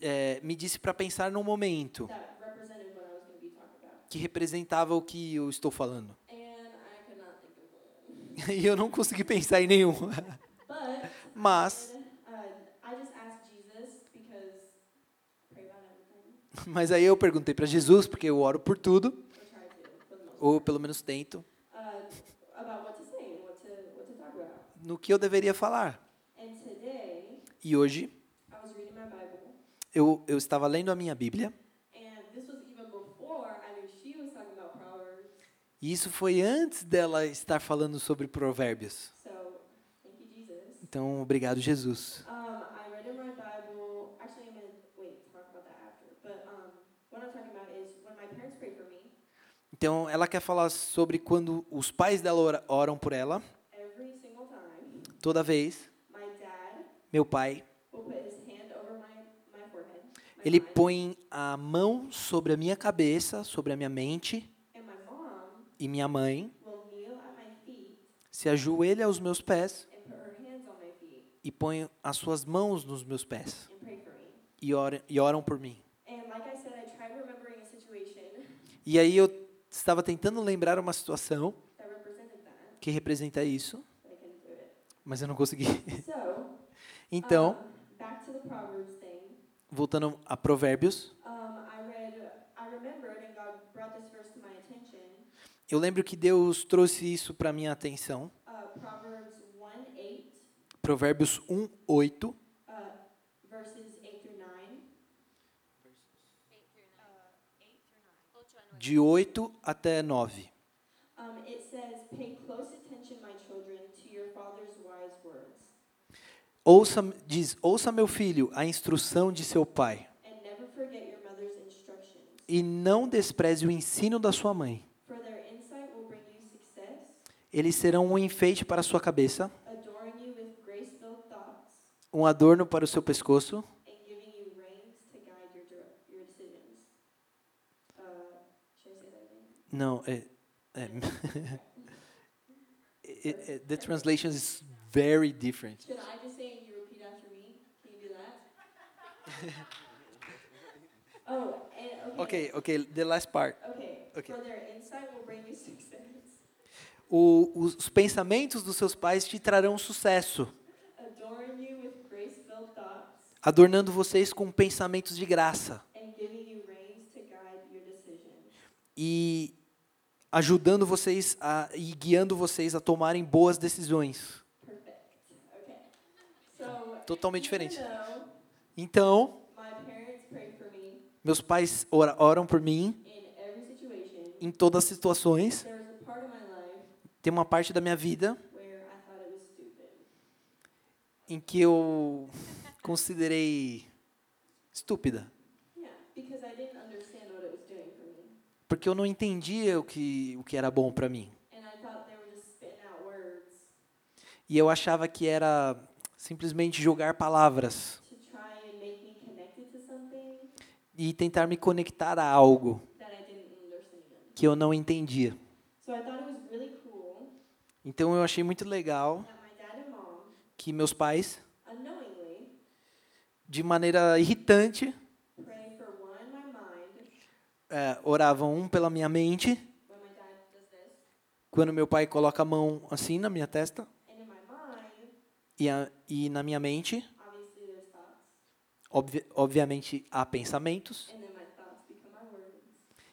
é, me disse para pensar num momento que representava o que eu estou falando. (laughs) E eu não consegui pensar em nenhum. (laughs) Mas, uh, mas aí eu perguntei para Jesus, porque eu oro por tudo, ou pelo menos tento, uh, no que eu deveria falar. E hoje I was reading my Bible, eu, eu estava lendo a minha Bíblia, e isso foi antes dela estar falando sobre provérbios. So, you. Então, obrigado, Jesus. Um, I read in my Bible. Actually, I'm gonna wait talk about that after. But what I'm talking about is when my parents prayed for me. Então, ela quer falar sobre quando os pais dela ora- oram por ela, toda vez, meu pai, will put his hand over my my forehead. My ele põe a mão sobre a minha cabeça, sobre a minha mente, mom e minha mãe. Feet se ajoelha aos meus pés. E põe as suas mãos nos meus pés. E oram, e oram por mim. E aí eu estava tentando lembrar uma situação (laughs) que representa isso, mas eu não consegui. (laughs) Então, voltando a Provérbios, I read, I remembered, and God brought this verse to my attention. eu lembro que Deus trouxe isso para minha atenção. Uh, Proverbs 1 8, Provérbios 1, 8, uh, verses 8 through 9. de 8 até 9. Um, it says, Pay close attention, my children, to your father's wise words, Ouça, diz, ouça meu filho, a instrução de seu pai, e não despreze o ensino da sua mãe. For their insight will bring you success, Eles serão um enfeite para a sua cabeça, um adorno para o seu pescoço. Uh? Não, é, é (laughs) (laughs) It- it- the translation is very different. Should I just say and you repeat after me? Can you do that? (laughs) oh, and okay. Ok, ok, the last part. Okay. Okay. For their insight will bring you success, O, os, os pensamentos dos seus pais te trarão sucesso, adoring you with grace-filled thoughts, adornando vocês com pensamentos de graça and giving you reins to guide your decisions. e ajudando vocês a, e guiando vocês a tomarem boas decisões. Okay. So Totalmente diferente. Então, meus pais ora- oram por mim em todas as situações. Tem uma parte da minha vida em que eu considerei estúpida, porque eu não entendia o que, o que era bom para mim. E eu achava que era simplesmente jogar palavras to try and make me connected to something e tentar me conectar a algo que eu não entendia. Então eu achei muito legal que meus pais, de maneira irritante, eh, oravam um pela minha mente, quando meu pai coloca a mão assim na minha testa, e, a, e na minha mente, Obvi obviamente, há pensamentos.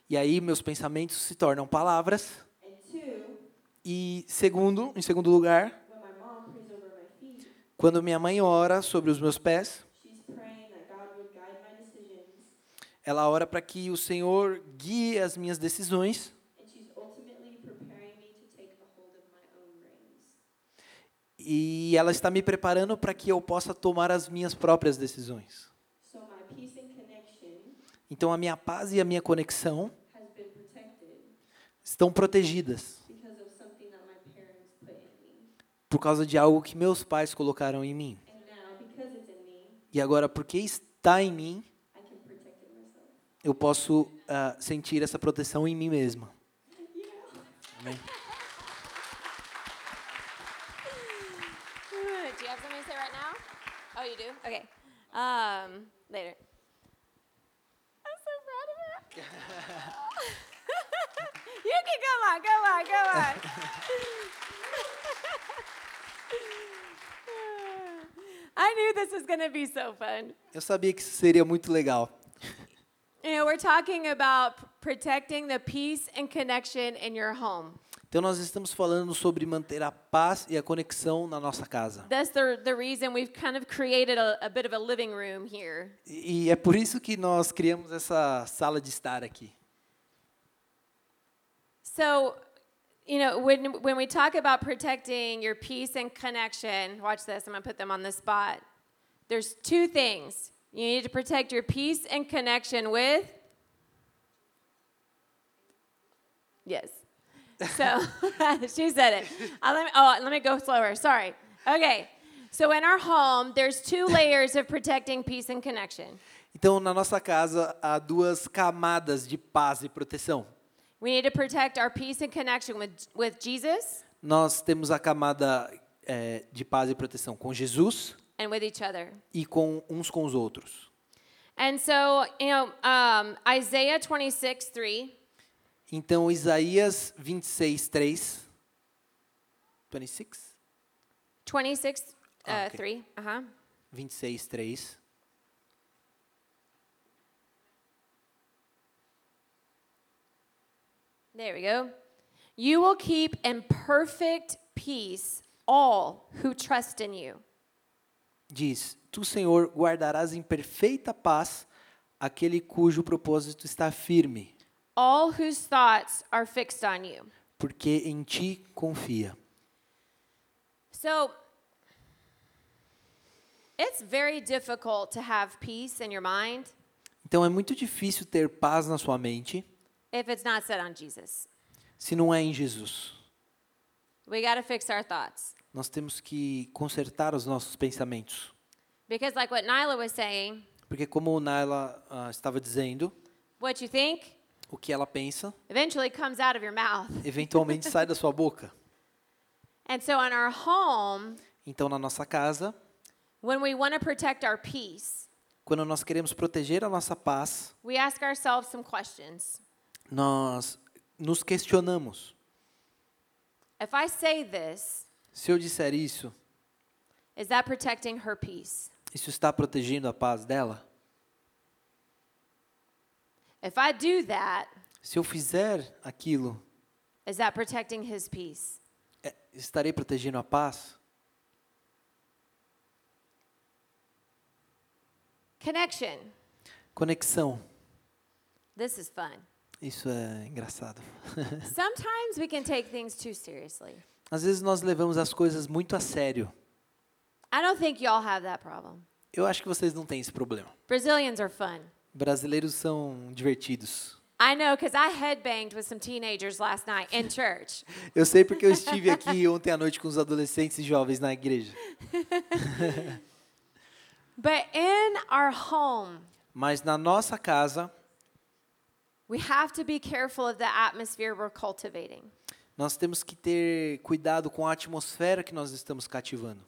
E aí, meus pensamentos se tornam palavras. E segundo, em segundo lugar, quando minha mãe ora sobre os meus pés, ela ora para que o Senhor guie as minhas decisões. E ela está me preparando para que eu possa tomar as minhas próprias decisões. Então a minha paz e a minha conexão estão protegidas because of something that my parents put in me. por causa de algo que meus pais colocaram em mim. And now, because it's in me, E agora, porque está em mim, I can protect it myself. eu posso ah, sentir essa proteção em mim mesma. Amém. (laughs) do you have something to say right now? Oh, you do? Okay. Um, later. (laughs) you can come on, come on, come on. (laughs) I knew this was going to be so fun. Eu sabia que isso seria muito legal. You know, we're talking about protecting the peace and connection in your home. Então nós estamos falando sobre manter a paz e a conexão na nossa casa. That's the, the reason we've kind of created a, a bit of a living room here. E é por isso que nós criamos essa sala de estar aqui. So, you know, when, when we talk about protecting your peace and connection, watch this, I'm gonna put them on the spot. There's two things. You need to protect your peace and connection with. Yes. So, (laughs) she said it. Uh, let me, oh, let me go slower. Sorry. Okay. So, in our home, there's two (coughs) layers of protecting peace and connection. Então na nossa casa há duas camadas de paz e proteção. We need to protect our peace and connection with, with Jesus Nós temos a camada eh, de paz e proteção com Jesus and with each other. e com uns com os outros. And so, you know, um, Isaiah 26, 3, Então Isaías 26, 3. 26? 26, uh, Ah, okay. 3, uh-huh. 26, 3. There we go. You will keep in perfect peace all who trust in you. Diz: Tu, Senhor, guardarás em perfeita paz aquele cujo propósito está firme, all whose thoughts are fixed on you. porque em ti confia. So, it's very difficult to have peace in your mind Então é muito difícil ter paz na sua mente if it's not set on Jesus. se não é em Jesus. We got to fix our thoughts. Nós temos que consertar os nossos pensamentos. Because, like what Nyla was saying, Porque, como Naila ah, estava dizendo, what you think o que ela pensa eventually comes out of your mouth. eventualmente sai da sua boca. (laughs) And so, in our home, Então, na nossa casa, when we want to protect our peace, quando nós queremos proteger a nossa paz, we ask ourselves some questions. nós nos questionamos: If I say this, se eu disser isso, is that protecting her peace? isso está protegendo a paz dela? If I do that, Se eu fizer aquilo, is that protecting his peace? é- estarei protegendo a paz? Connection. Conexão. This is fun. Isso é engraçado. (laughs) Sometimes we can take things too seriously. Às vezes nós levamos as coisas muito a sério. I don't think y'all have that problem. Eu acho que vocês não têm esse problema. Brazilians are fun. Brasileiros são divertidos. I know because I headbanged with some teenagers last night in (laughs) church. Eu sei porque eu estive (laughs) aqui ontem à noite com os adolescentes e jovens na igreja. (laughs) But in our home, Mas na nossa casa, we have to be careful of the atmosphere we're cultivating. nós temos que ter cuidado com a atmosfera que nós estamos cativando.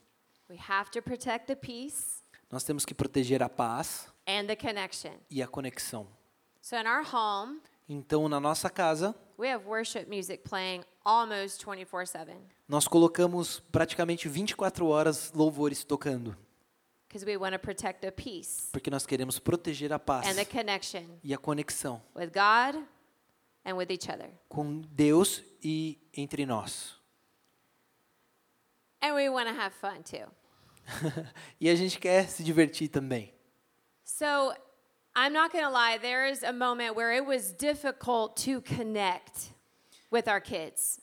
We have to protect the peace Nós temos que proteger a paz and the connection. e a conexão. So in our home, Então, na nossa casa, we have worship music playing almost 24 7 nós colocamos praticamente 24 horas louvores tocando, because we want to protect the peace porque nós queremos proteger a paz and the connection e a conexão with God and with each other. com Deus e entre nós. And we want to have fun too. (laughs) e a gente quer se divertir também. So I'm not going to lie, there is a moment where it was difficult to connect with our kids.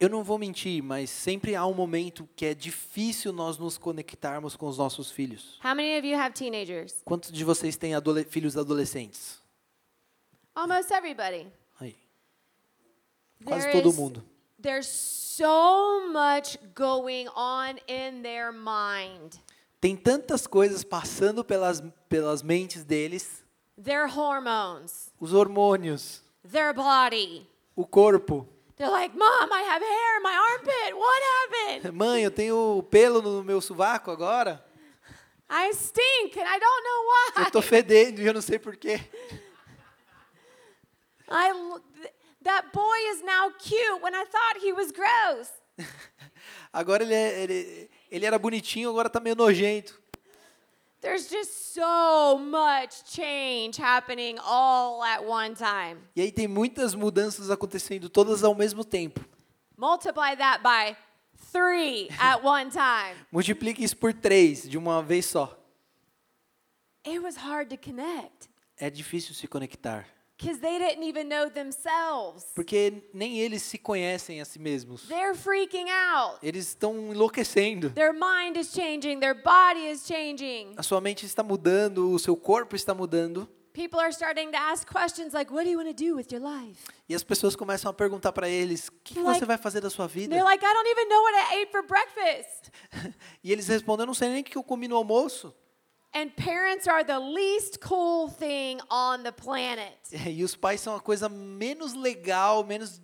Eu não vou mentir, mas sempre há um momento que é difícil nós nos conectarmos com os nossos filhos. How many of you have teenagers? Quantos de vocês têm adole- filhos adolescentes? Almost everybody. Aí. Quase There todo is- mundo. There's so much going on in their mind. Tem tantas coisas passando pelas, pelas mentes deles, Their hormones, os hormônios, their body. o corpo. They're like, Mom, I have hair in my armpit. What happened? (laughs) Mãe, eu tenho pelo no meu sovaco agora. I stink and I don't know why. Eu tô fedendo e eu não sei porquê. (laughs) I l- th- that boy is now cute when I thought he was gross. (laughs) Agora ele, é- ele, ele era bonitinho, agora tá meio nojento. There's just so much change happening all at one time. E aí tem muitas mudanças acontecendo, todas ao mesmo tempo. Multiply that by three at (laughs) one time. Multiplique isso por três, de uma vez só. It was hard to connect É difícil se conectar. Because they didn't even know themselves. Porque nem eles se conhecem a si mesmos. They're freaking out. Eles estão enlouquecendo. Their mind is changing, their body is changing. A sua mente está mudando, o seu corpo está mudando. People are starting to ask questions like, What do you want to do with your life? E as pessoas começam a perguntar para eles: o que Like- você vai fazer da sua vida? they're like, I don't even know what I ate for breakfast. (laughs) E eles respondem: eu não sei nem o que eu comi no almoço. And parents are the least cool thing on the planet. (laughs) E os pais são a coisa menos legal, menos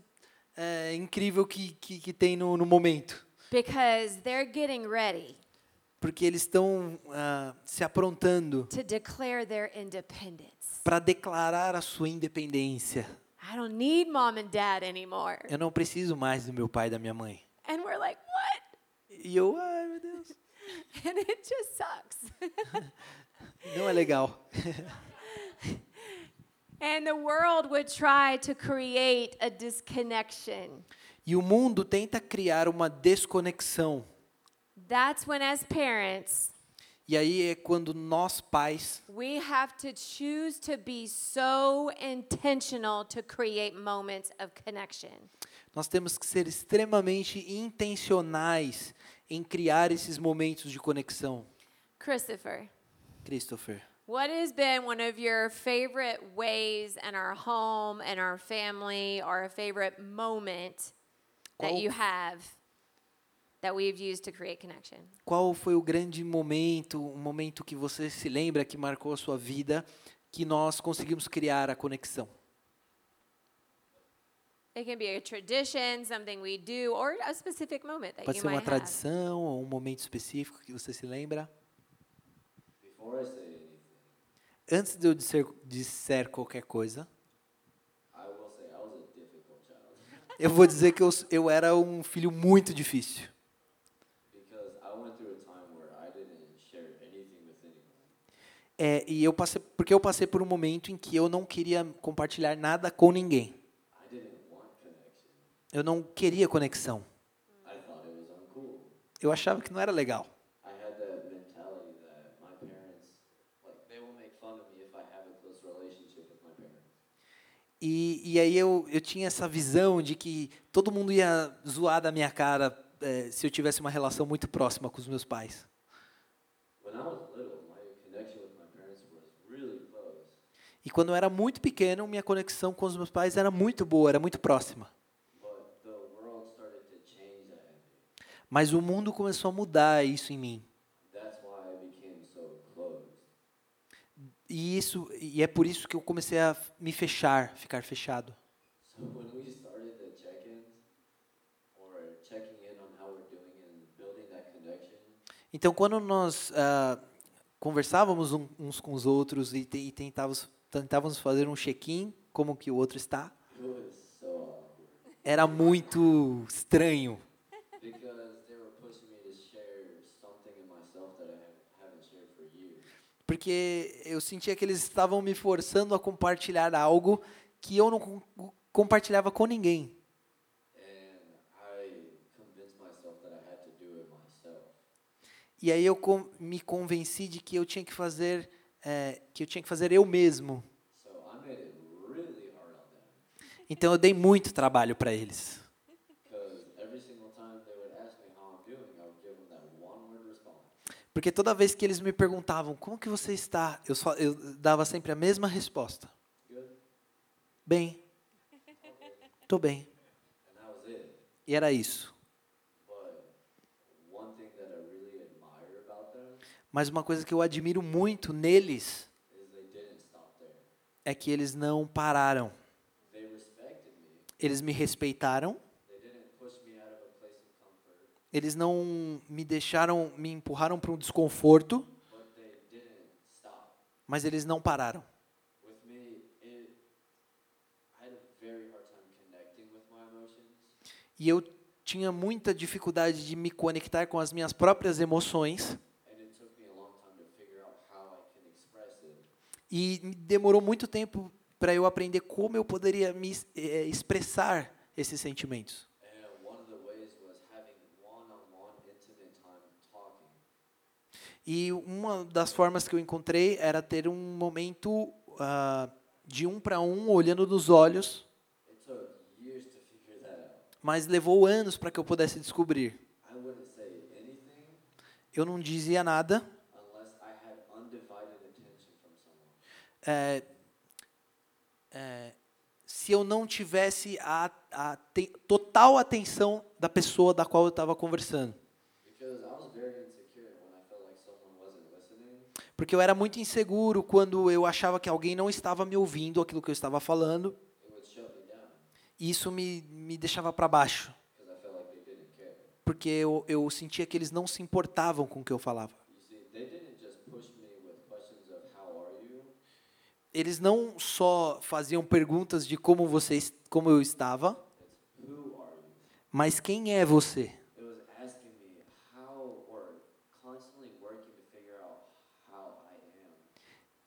é, incrível que, que, que tem no, no momento. Because they're getting ready Porque eles estão ah, se aprontando to declare their independence. para declarar a sua independência. I don't need mom and dad anymore. Eu não preciso mais do meu pai e da minha mãe. And we're like, what? E eu, Deus, (laughs) And it just sucks. (laughs) não é legal. (laughs) and the world would try to create a disconnection. E o mundo tenta criar uma desconexão. That's when, as parents, E aí é quando nós pais we have to choose to be so intentional to create moments of connection. nós temos que ser extremamente intencionais em criar esses momentos de conexão. Christopher, Christopher, what has been one of your favorite ways in our home and our family, or a favorite moment that you have that we've used to create connection? qual foi o grande momento, um momento que você se lembra que marcou a sua vida, que nós conseguimos criar a conexão? It can be a tradition, something we do, or a specific moment that Pode you ser uma might have. tradição ou um momento específico que você se lembra? Before I say anything, Antes de eu disser, disser qualquer coisa, I will say I was a difficult child eu vou dizer que eu, eu era um filho muito difícil. because I went through a time where I didn't share anything with anyone. É, e eu passei, porque eu passei por um momento em que eu não queria compartilhar nada com ninguém. I didn't want connection. Eu não queria conexão. Eu achava que não era legal. E, e aí eu, eu tinha essa visão de que todo mundo ia zoar da minha cara é, se eu tivesse uma relação muito próxima com os meus pais. E quando eu era muito pequeno, minha conexão com os meus pais era muito boa, era muito próxima. But the world started to change that in me. Mas o mundo começou a mudar isso em mim. E isso e é por isso que eu comecei a me fechar, ficar fechado. So when we started the check-ins, or checking in on how we're doing and building that connection, Então, quando nós ah, conversávamos uns com os outros e, e tentávamos, tentávamos fazer um check-in, como que o outro está, era muito estranho, because they were pushing me to share something in myself that I have- haven't shared for years. Porque eu sentia que eles estavam me forçando a compartilhar algo que eu não com- compartilhava com ninguém. E aí eu me convenci de que eu tinha que fazer, eh, que eu tinha que fazer eu mesmo. Então eu dei muito trabalho para eles. because every would give them that one word response. Porque toda vez que eles me perguntavam como que você está, eu, só, eu dava sempre a mesma resposta. Bem. Tô bem. E era isso. Mas uma coisa que eu admiro muito neles é que eles não pararam. Eles me respeitaram, They didn't push me out of a place of comfort, eles não me deixaram, me empurraram para um desconforto, mas eles não pararam. E eu tinha muita dificuldade de me conectar com as minhas próprias emoções e demorou muito tempo para eu aprender como eu poderia me eh, expressar esses sentimentos. And one of the ways was having one-on-one intimate time talking. E uma das formas que eu encontrei era ter um momento ah, de um para um, olhando nos olhos, mas levou anos para que eu pudesse descobrir. Eu não dizia nada, é, é, se eu não tivesse a, a te- total atenção da pessoa da qual eu estava conversando. Because I was very insecure when I felt like someone wasn't listening. Porque eu era muito inseguro quando eu achava que alguém não estava me ouvindo aquilo que eu estava falando, e isso me, me deixava para baixo, porque eu, eu sentia que eles não se importavam com o que eu falava. Eles não só faziam perguntas de como você, como eu estava, mas quem é você? It was asking me how or constantly working to figure out how I am.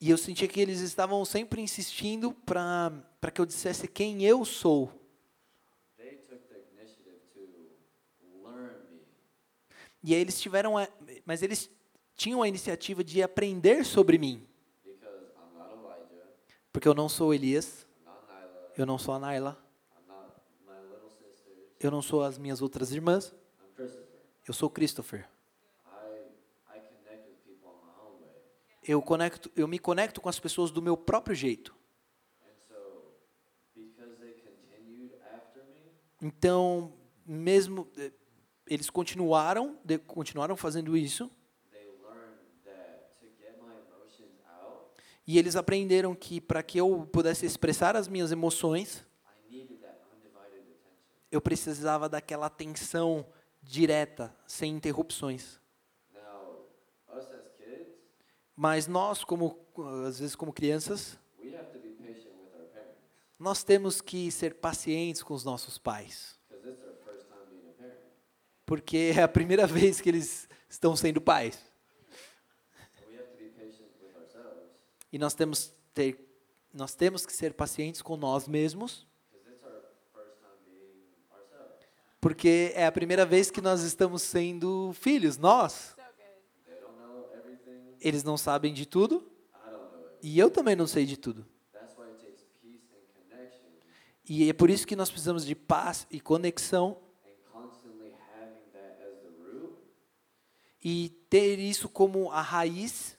E eu sentia que eles estavam sempre insistindo para que eu dissesse quem eu sou. E aí eles tiveram, a, mas eles tinham a iniciativa de aprender sobre mim, porque eu não sou Elias, eu não sou a Naila, eu não sou as minhas outras irmãs, eu sou Christopher. I I connect with people on my own way. Eu conecto, eu me conecto com as pessoas do meu próprio jeito. Então, mesmo eh, eles continuaram, continuaram fazendo isso, e eles aprenderam que para que eu pudesse expressar as minhas emoções, eu precisava daquela atenção direta, sem interrupções. Now, us as kids, Mas nós, como às vezes como crianças, nós temos que ser pacientes com os nossos pais, porque é a primeira (laughs) vez que eles estão sendo pais. E nós temos ter nós temos que ser pacientes com nós mesmos, porque é a primeira vez que nós estamos sendo filhos, nós. They don't know everything. Eles não sabem de tudo. E eu também não sei de tudo. E é por isso que nós precisamos de paz e conexão. E ter isso como a raiz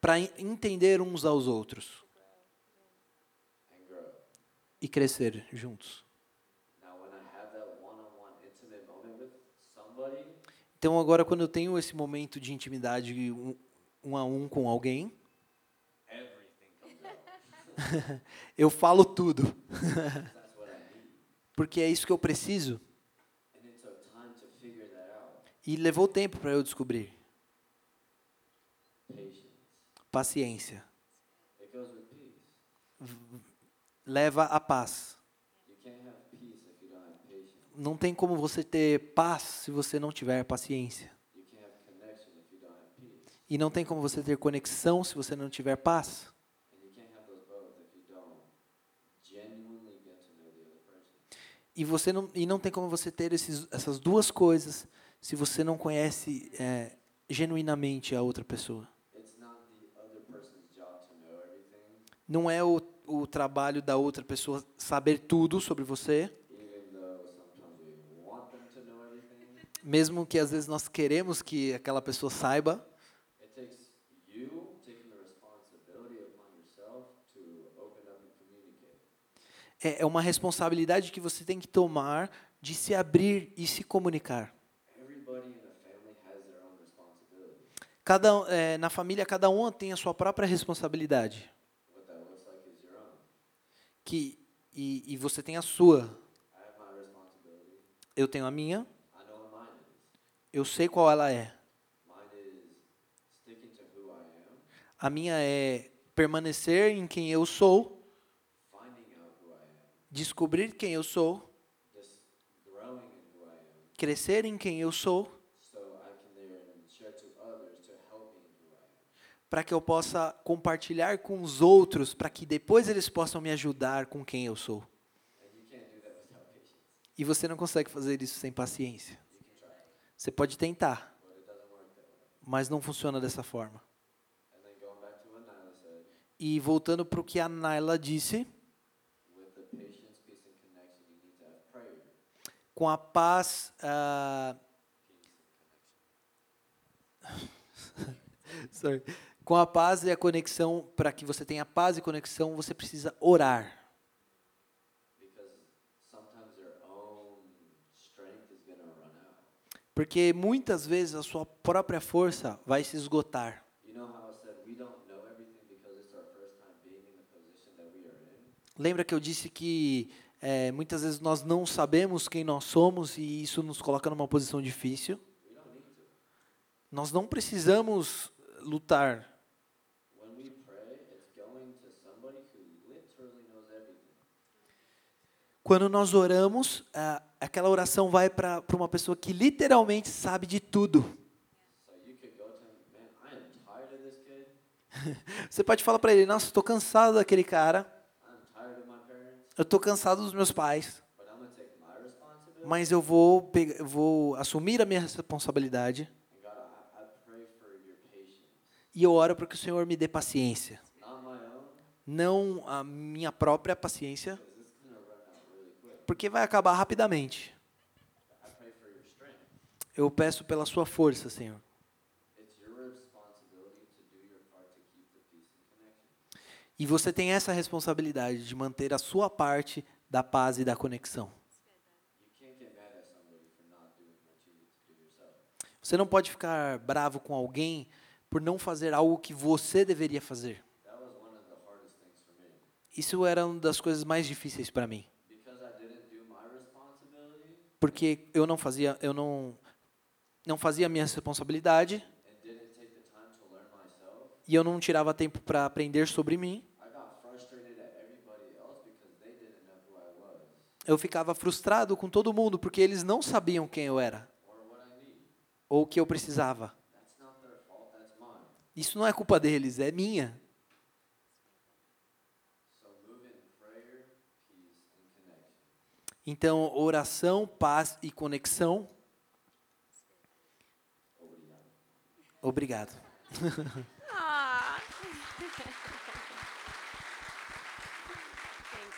para entender uns aos outros. E crescer juntos. Now, when I have that one-on-one intimate moment with somebody, Então agora quando eu tenho esse momento de intimidade um, um a um com alguém, (laughs) eu falo tudo, (laughs) porque é isso que eu preciso e levou tempo para eu descobrir. Paciência leva a paz. You can't have peace if you don't have patience. Não tem como você ter paz se você não tiver paciência. E não tem como você ter conexão se você não tiver paz. E você não e não tem como você ter esses, essas duas coisas se você não conhece é, genuinamente a outra pessoa. Não é o, o trabalho da outra pessoa saber tudo sobre você, even though sometimes we want everything. Mesmo que às vezes nós queremos que aquela pessoa saiba, é é uma responsabilidade que você tem que tomar de se abrir e se comunicar. Cada, é, na família, cada um tem a sua própria responsabilidade. Que, e, e você tem a sua. Eu tenho a minha. I know what mine is. Eu sei qual ela é. A minha é permanecer em quem eu sou, descobrir quem eu sou, crescer em quem eu sou, para que eu possa compartilhar com os outros, para que depois eles possam me ajudar com quem eu sou. (laughs) E você não consegue fazer isso sem paciência. Você pode tentar, mas não funciona dessa forma. E voltando para o que a Naila disse, com a paz. (laughs) Sorry. Com a paz e a conexão, para que você tenha paz e conexão, você precisa orar. Because sometimes your own strength is going to run out. Porque muitas vezes a sua própria força vai se esgotar. Lembra que eu disse que é, muitas vezes nós não sabemos quem nós somos e isso nos coloca numa posição difícil? Nós não precisamos lutar. When we pray, it's going to somebody who literally knows everything. Quando nós oramos, ah, aquela oração vai para uma pessoa que literalmente sabe de tudo. (laughs) Você pode falar para ele: Nossa, estou cansado daquele cara. Eu estou cansado dos meus pais. Mas eu vou, pegar, vou assumir a minha responsabilidade. E eu oro para que o Senhor me dê paciência. Não a minha própria paciência, because it's going to run out really quick. Porque vai acabar rapidamente. Eu peço pela sua força, Senhor. E você tem essa responsabilidade de manter a sua parte da paz e da conexão. Você não pode ficar bravo com alguém por não fazer algo que você deveria fazer. Isso era uma das coisas mais difíceis para mim, Because I didn't do my responsibility porque eu não fazia, eu não não fazia a minha responsabilidade e eu não tirava tempo para aprender sobre mim. Eu ficava frustrado com todo mundo porque eles não sabiam quem eu era ou o que eu precisava. Isso não é culpa deles, é minha. So move in prayer, peace, and connection. Então, oração, paz e conexão. Obrigado. (laughs) Thank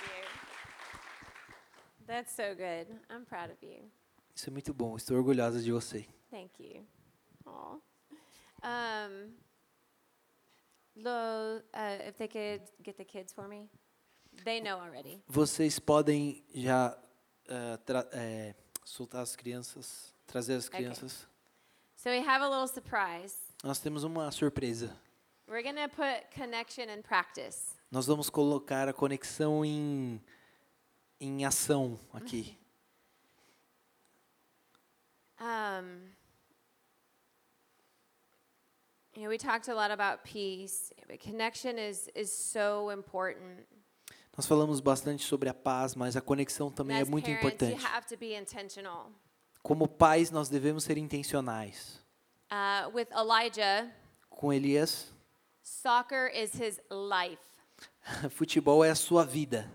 you. That's so good. I'm proud of you. Isso é muito bom. Estou orgulhosa de você. Thank you. Aw. Um, Lo, uh, if they could get the kids for me, they know already. Vocês podem já eh, soltar as crianças, trazer as crianças. So we have a little surprise. Nós temos uma surpresa. We're gonna put connection in practice. Nós vamos colocar a conexão em, em ação aqui. (laughs) Um, you know, we talked a lot about peace, but connection is is so important. Nós falamos bastante sobre a paz, mas a conexão também é muito importante. Como pais, nós devemos ser intencionais. Uh, with Elijah, Com Elias, soccer is his life. (laughs) futebol é a sua vida.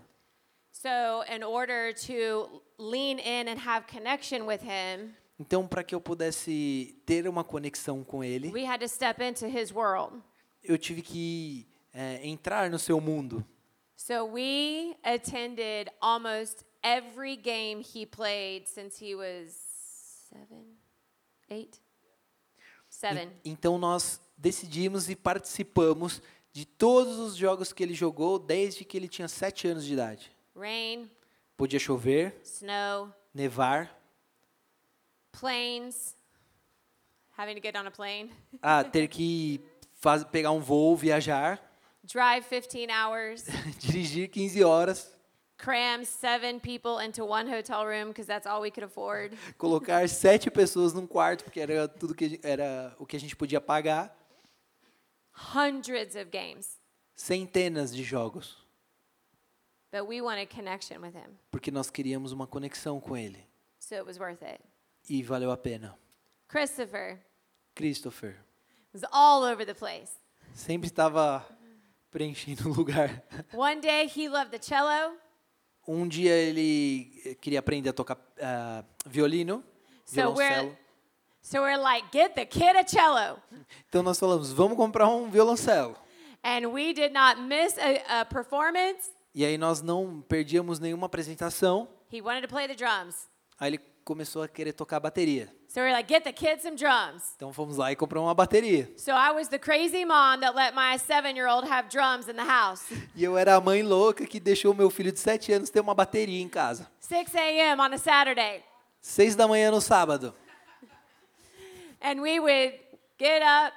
So, in order to lean in and have connection with him, Então, para que eu pudesse ter uma conexão com ele, we had to step into his world. eu tive que eh, entrar no seu mundo. So, we attended almost every game he played since he was seven, eight, seven. Então nós decidimos e participamos de todos os jogos que ele jogou desde que ele tinha sete anos de idade. Rain, Podia chover, snow, nevar, planes, having to get on a plane, ah, ter que faz, pegar um voo, viajar, drive 15 hours, (laughs) dirigir 15 horas, cram seven people into one hotel room because that's all we could afford. (laughs) colocar sete pessoas num quarto porque era tudo que era o que a gente podia pagar, Hundreds of games. centenas de jogos, But we wanted connection with him. porque nós queríamos uma conexão com ele So it was worth it. e valeu a pena. Christopher Christopher was all over the place. sempre estava preenchendo o lugar. (laughs) One day he loved the cello. Um dia ele eh, queria aprender a tocar ah, violino, So we're, violoncelo. so we're like, get the kid a cello. Então nós falamos, vamos comprar um violoncelo. And we did not miss a, a performance. E aí nós não perdíamos nenhuma apresentação. He wanted to play the drums. Aí ele começou a querer tocar bateria. So we're like, get the kid some drums. Então fomos lá e compramos uma bateria. So I was the crazy mom that let my seven year old have drums in the house. E eu era a mãe louca que deixou meu filho de 7 anos ter uma bateria em casa. 6 a.m. on a Saturday. Seis da manhã no sábado. And we would get up,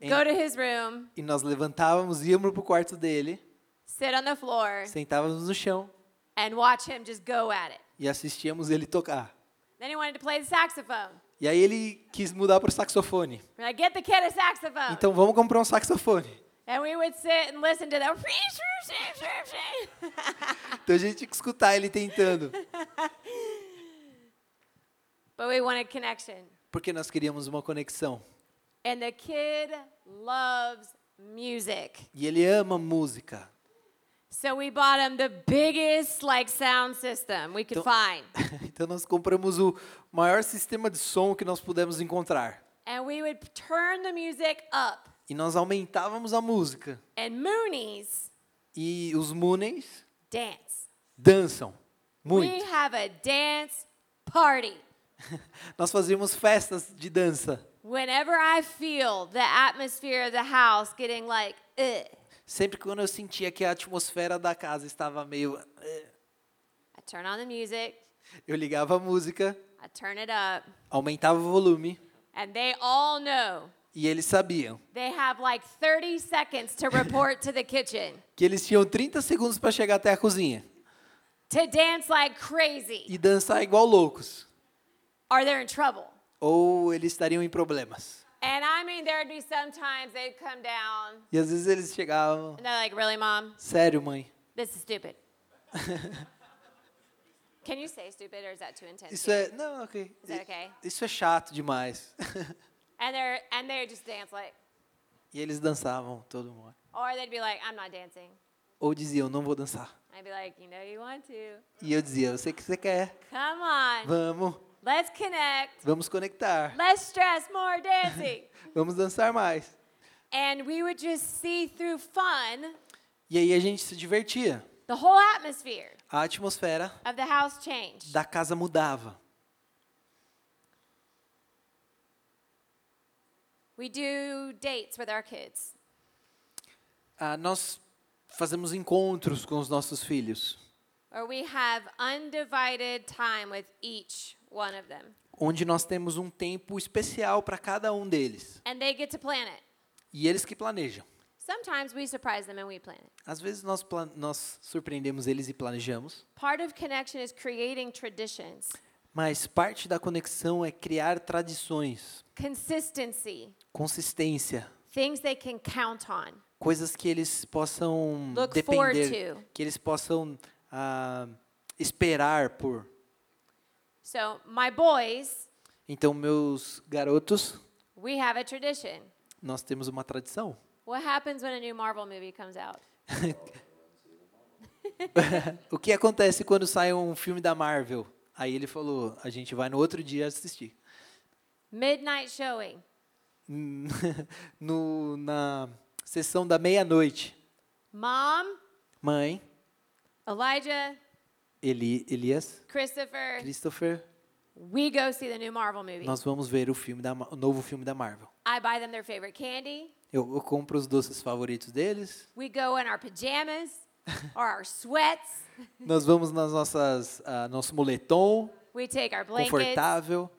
go And- to his room, E nós levantávamos, íamos pro quarto dele, sit on the floor, sentávamos no chão and watch him just go at it. e assistíamos ele tocar. Then he wanted to play the saxophone. E aí ele quis mudar para o saxofone. Like, get the kid a saxophone. Então vamos comprar um saxofone. And we would sit and listen to. Então (laughs) a gente tinha que escutar ele tentando. but we wanted connection. Porque nós queríamos uma conexão. And the kid loves music. E ele ama música. So we bought him the biggest like sound system we could Então- find. (laughs) Então nós compramos o maior sistema de som que nós pudemos encontrar. And we would turn the music up. E nós aumentávamos a música. And Moonies E os Moonies dance. dançam We muito. have a dance party. (laughs) Nós fazíamos festas de dança. Whenever I feel the atmosphere of the house getting like, Ugh, Sempre quando eu sentia que a atmosfera da casa estava meio. eh, I turn on the music, Eu ligava a música, I turn it up, aumentava o volume and they all know e eles sabiam they have like 30 seconds to report to the kitchen (laughs) que eles tinham 30 segundos para chegar até a cozinha to dance like crazy e dançar igual loucos. or they're in trouble. Ou eles estariam em problemas. And I mean, there'd be sometimes they'd come down E às vezes eles chegavam. and they're like, Really, mom? Sério, mãe? This is stupid. (laughs) Can you say stupid or is that too intense? Isso é. Não, ok. Is that okay? Isso é chato demais. (laughs) And they're and they just dance like, e eles dançavam todo mundo. or they'd be like, I'm not dancing. Ou diziam, não vou dançar. I'd be like, you know, you want to. E eu dizia, eu sei que você quer. Come on, Vamos, let's connect. vamos conectar. Let's stress more dancing. (laughs) Vamos dançar mais. and we would just see through fun E aí a gente se divertia. the whole atmosphere A atmosfera of the house changed. da casa mudava. We do dates with our kids. Ah, nós fazemos encontros com os nossos filhos, Or we have undivided time with each. Onde nós temos um tempo especial para cada um deles. And they get to plan it. E eles que planejam. Sometimes we surprise them and we plan it. Às vezes nós, nós surpreendemos eles e planejamos, Part of connection is creating traditions, mas parte da conexão é criar tradições, consistency, consistência, things they can count on. coisas que eles possam Look forward depender, to. que eles possam ah, esperar por. So, my boys, Então, meus garotos, we have a tradition. nós temos uma tradição. What happens when a new Marvel movie comes out? (laughs) o que acontece quando sai um filme da Marvel? Aí ele falou, a gente vai no outro dia assistir. Midnight showing. (laughs) No, na sessão da meia-noite. Mom, Mãe, Elijah, Eli, Elias, Christopher, Christopher, we go see the new Marvel movie. nós vamos ver o filme da o novo filme da Marvel. I buy them their favorite candy. Eu, eu compro os doces favoritos deles. We go in our pajamas (laughs) or our sweats. Nós vamos nas nossas ah, nosso moletom We take our blankets. confortável.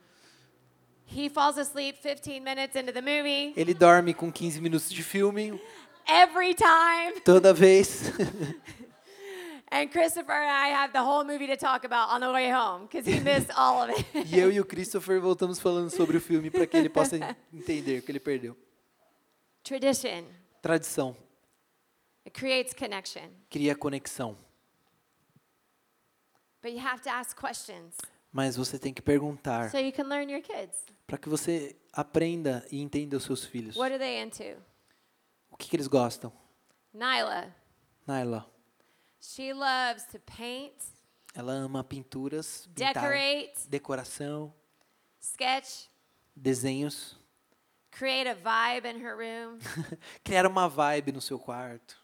He falls asleep 15 minutes into the movie. Ele dorme com 15 minutos de filme Every time. toda vez. (laughs) And Christopher and I have the whole movie to talk about on the way home because he missed all of it. e eu e o Christopher voltamos falando sobre o filme para que ele possa (laughs) entender o que ele perdeu. Tradition. Tradição It creates connection. cria conexão, But you have to ask questions mas você tem que perguntar so you can learn your kids. para que você aprenda e entenda os seus filhos. What are they into? O que, que eles gostam? Nyla, Naila, she loves to paint, ela ama pinturas, pintar, decorate, decoração, sketch, desenhos, create a vibe in her room, (laughs) criar uma vibe no seu quarto,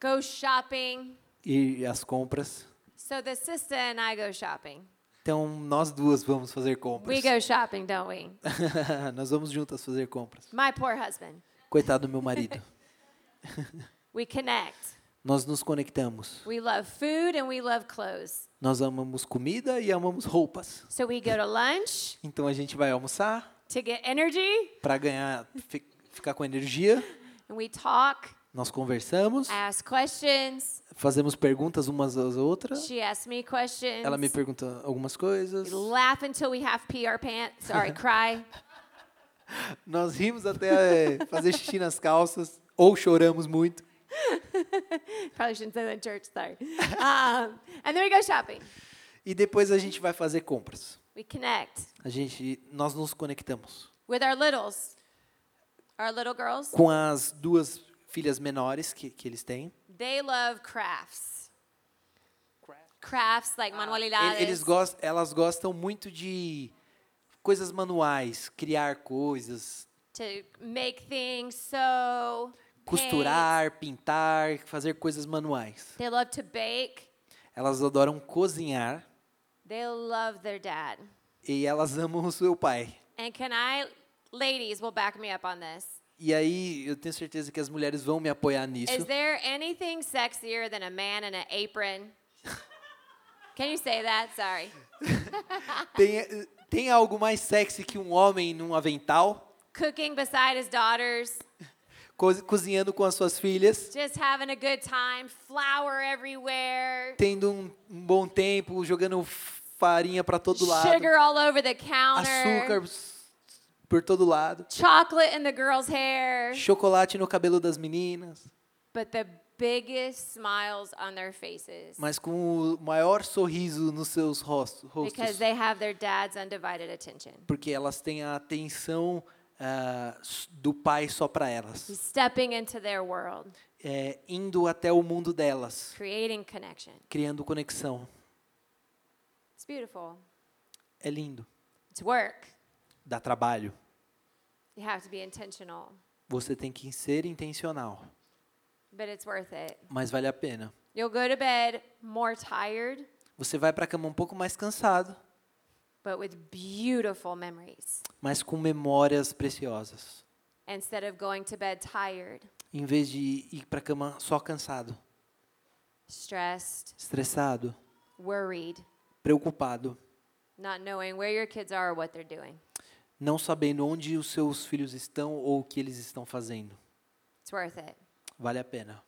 go shopping. ir às compras. So the sister and I go shopping. Então, nós duas vamos fazer We compras. go shopping, don't we? (laughs) nós vamos juntas fazer compras. My poor husband. Coitado do meu marido. (laughs) We connect. Nós nos conectamos. We love food and we love clothes. Nós amamos comida e amamos roupas. So we go to lunch Então a gente vai almoçar to get energy para ganhar, fi- ficar com energia. and we talk, Nós conversamos, ask questions. fazemos perguntas umas às outras. She asks me questions. Ela me pergunta algumas coisas. We laugh until we have pee our pants. Sorry, (laughs) cry. Nós rimos até é, fazer xixi nas calças ou choramos muito. (laughs) Probably shouldn't say that in church. Sorry. Um, and then we go shopping. E depois a gente vai fazer compras. We connect A gente, nós nos conectamos with our littles, our little girls. com as duas filhas menores que, que eles têm. They love crafts. Crafts like E- manualidades. Eles gostam, elas gostam muito de coisas manuais, criar coisas, to make things so costurar, pintar, fazer coisas manuais. They love to bake. Elas adoram cozinhar They love their dad. e elas amam o seu pai. And can I, ladies, will back me up on this. E aí eu tenho certeza que as mulheres vão me apoiar nisso. Is there anything sexier than a man in an apron? Can you say that? Sorry. (laughs) Tem, tem algo mais sexy que um homem num avental, Cooking beside his daughters, cozinhando com as suas filhas, just having a good time, flour everywhere, tendo um, um bom tempo, jogando farinha para todo lado, sugar all over the counter, açúcar por todo lado, chocolate in the girl's hair, chocolate no cabelo das meninas, but the biggest smiles on their faces. Mas com o maior sorriso nos seus ros- because rostos, they have their dad's undivided attention. porque elas têm a atenção s- do pai só para elas, Stepping into their world, é, indo até o mundo delas, creating connection. criando conexão. It's beautiful. É lindo, It's work. dá trabalho. You have to be intentional, Você tem que ser intencional, but it's worth it. mas vale a pena. You'll go to bed more tired, Você vai para a cama um pouco mais cansado, but with beautiful memories mas com memórias preciosas, instead of going to bed tired, em vez de ir para a cama só cansado, stressed, estressado, worried, preocupado, not knowing where your kids are or what they're doing. não sabendo onde os seus filhos estão ou o que eles estão fazendo. It's worth it. Vale a pena.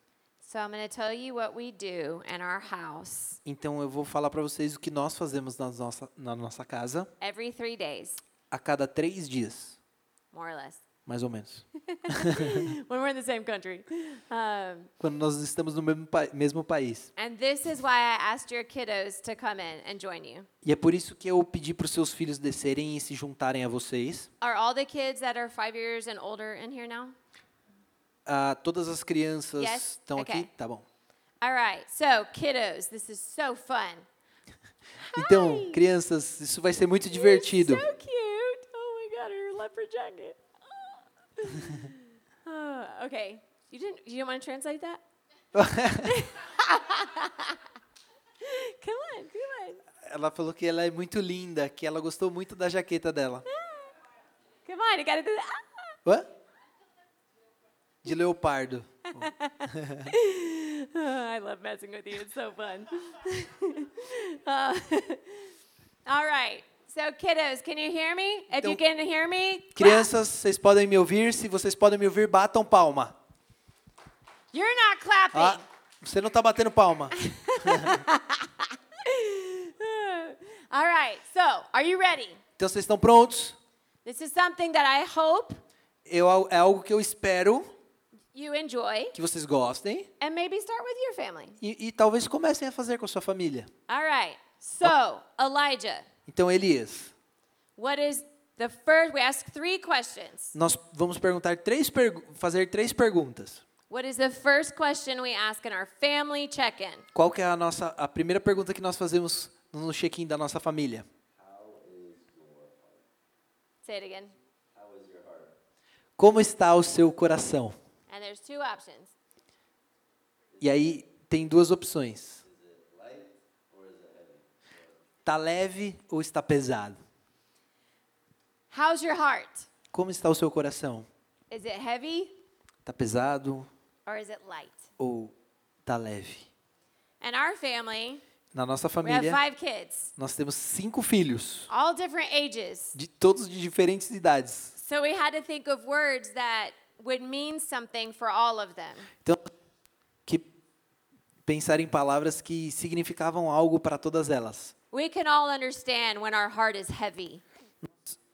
Então eu vou falar para vocês o que nós fazemos na nossa, na nossa casa every three days, a cada três dias, more or less, mais ou menos. (laughs) when we're in the same country. Um, Quando nós estamos no mesmo, pa- mesmo país. and this is why I asked your kiddos to come in and join you. E é por isso que eu pedi para os seus filhos descerem e se juntarem a vocês. Are all the kids that are five years and older in here now? Ah, todas as crianças Yes? estão Okay. aqui? Tá bom. All right, so kiddos, this is so fun. (laughs) Então, crianças, isso vai ser muito divertido. So cute. Oh my god, her leopard jacket. Oh, (laughs) okay. You didn't you didn't want to translate that? (laughs) come on, come on. ela falou que ela é muito linda, que ela gostou muito da jaqueta dela. Come on, you gotta do that. Hã? De leopardo. (laughs) I love messing with you. It's so fun. (laughs) Uh, (laughs) all right. So, kiddos, can you hear me? If you Então- can hear me. Crianças, vocês podem me ouvir? Se vocês podem me ouvir, batam palma. You're not clapping. Ah, você não está batendo palma. All right. So, are you ready? Então vocês estão prontos? This is something that I hope Eu, é algo que eu espero you enjoy que vocês gostem and maybe start with your family. e, e talvez comecem a fazer com a sua família. All right. So, Elijah, Então, Elias, what is the first? We ask three questions. nós vamos perguntar três pergu- fazer três perguntas. What is the first question we ask in our family check-in? Qual que é a nossa a primeira pergunta que nós fazemos no check-in da nossa família? Say it again. Como está o seu coração? And there's two options. E aí tem duas opções. Tá leve ou está pesado? How's your heart? Como está o seu coração? Is it heavy Tá pesado or is it light? ou tá leve? In our family, Na nossa we have família, five kids, nós temos cinco filhos, all different ages. de todos de diferentes idades. So we had to think of words that would mean something for all of them. Então, que pensar em palavras que significavam algo para todas elas. We can all understand when our heart is heavy,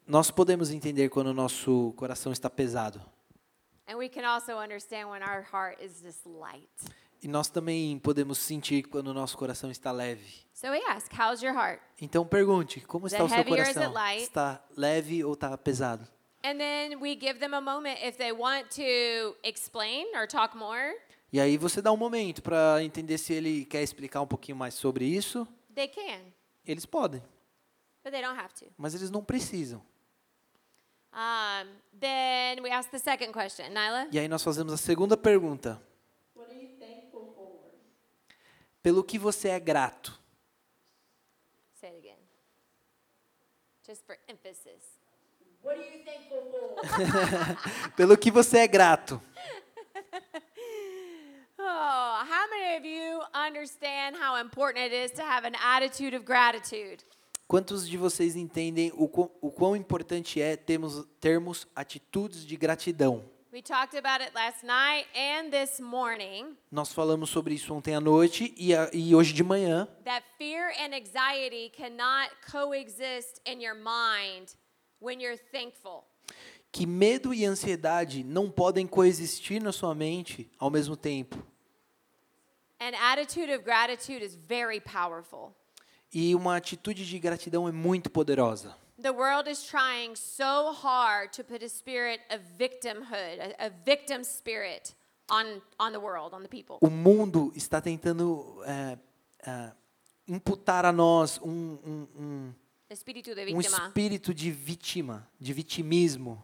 Nós podemos entender quando o nosso coração está pesado. and we can also understand when our heart is just light. E nós também podemos sentir quando o nosso coração está leve. So ask, How's your heart? Então pergunte, como está o seu coração? Está leve ou está pesado? And then we give them a moment if they want to explain or talk more, E aí você dá um momento para entender se ele quer explicar um pouquinho mais sobre isso. they can, Eles podem, but they don't have to. mas eles não precisam. Um, then we ask the second question. Nyla? E aí nós fazemos a segunda pergunta. What are you thankful for? Pelo que você é grato? Say it again. Just for emphasis. (laughs) Pelo que você é grato? (laughs) Oh, how many of you understand how important it is to have an attitude of gratitude? Quantos de vocês entendem o quão, o quão importante é termos, termos atitudes de gratidão? We talked about it last night and this morning Nós falamos sobre isso ontem à noite e, a- e hoje de manhã. that fear and anxiety cannot coexist in your mind when you're thankful. Que medo e ansiedade não podem coexistir na sua mente ao mesmo tempo. An attitude of gratitude is very powerful. E uma atitude de gratidão é muito poderosa. The world is trying so hard to put a spirit of victimhood, a, a victim spirit on, on the world, on the people. O mundo está tentando é, é, imputar a nós um, um, um, Espírito de um vítima. espírito de vítima, de vitimismo.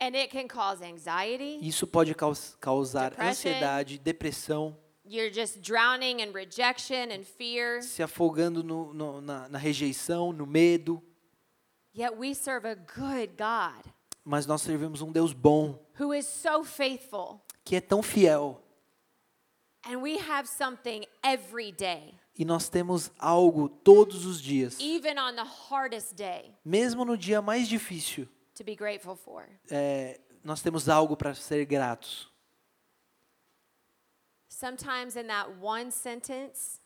And it can cause anxiety. Isso pode caus- causar Depression. ansiedade, depressão, You're just drowning in rejection and fear. se afogando no- no- na, na rejeição, no medo. Yet we serve a good God Mas nós servimos um Deus bom, who is so faithful. que é tão fiel. And we have something every day, E nós temos algo todos os dias, even on the hardest day, mesmo no dia mais difícil, to be grateful for. é, nós temos algo para ser gratos. Sometimes in that one sentence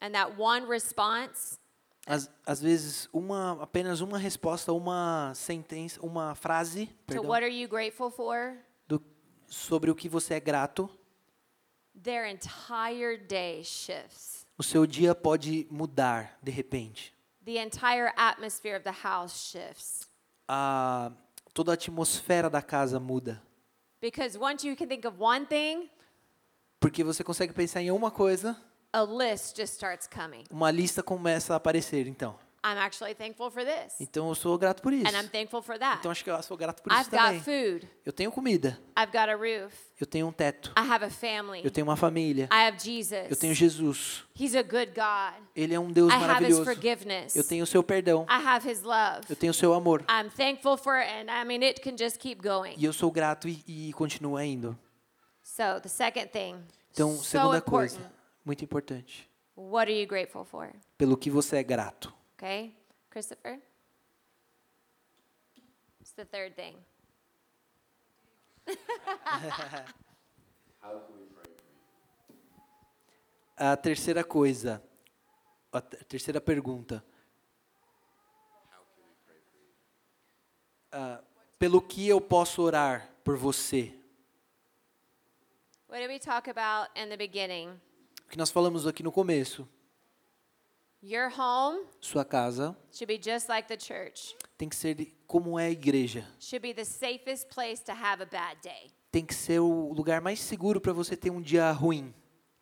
and that one response, Às, às vezes, uma, apenas uma resposta, uma sentença, uma frase to perdão, what are you grateful for, do- sobre o que você é grato, their entire day shifts. O seu dia pode mudar de repente. The entire atmosphere of the house shifts. A, toda a atmosfera da casa muda. Because once you can think of one thing, Porque você consegue pensar em uma coisa, a list just starts coming. uma lista começa a aparecer, então. I'm actually thankful for this. Então eu sou grato por isso. And I'm thankful for that. Então acho que eu sou grato por isso I've got também. food. Eu tenho comida, I've got a roof. eu tenho um teto, I have a family. eu tenho uma família, I have Jesus. eu tenho Jesus. He's a good God. Ele é um Deus I have his maravilhoso. forgiveness. Eu tenho o seu perdão, I have his love. eu tenho o seu amor. I'm thankful for it, and I mean, it can just keep going. E eu sou grato e, e continuo indo. So, the second thing, Então, so segunda important. coisa, muito importante. What are you grateful for? Pelo que você é grato. Okay, Christopher? It's the third thing. A terceira coisa, a te- terceira pergunta. Ah, pelo que eu posso orar por você? What did we talk about in the beginning? O que nós falamos aqui no começo. Your home Sua casa should be just like the church. tem que ser como é a igreja. Should be the safest place to have a bad day. Tem que ser o lugar mais seguro para você ter um dia ruim.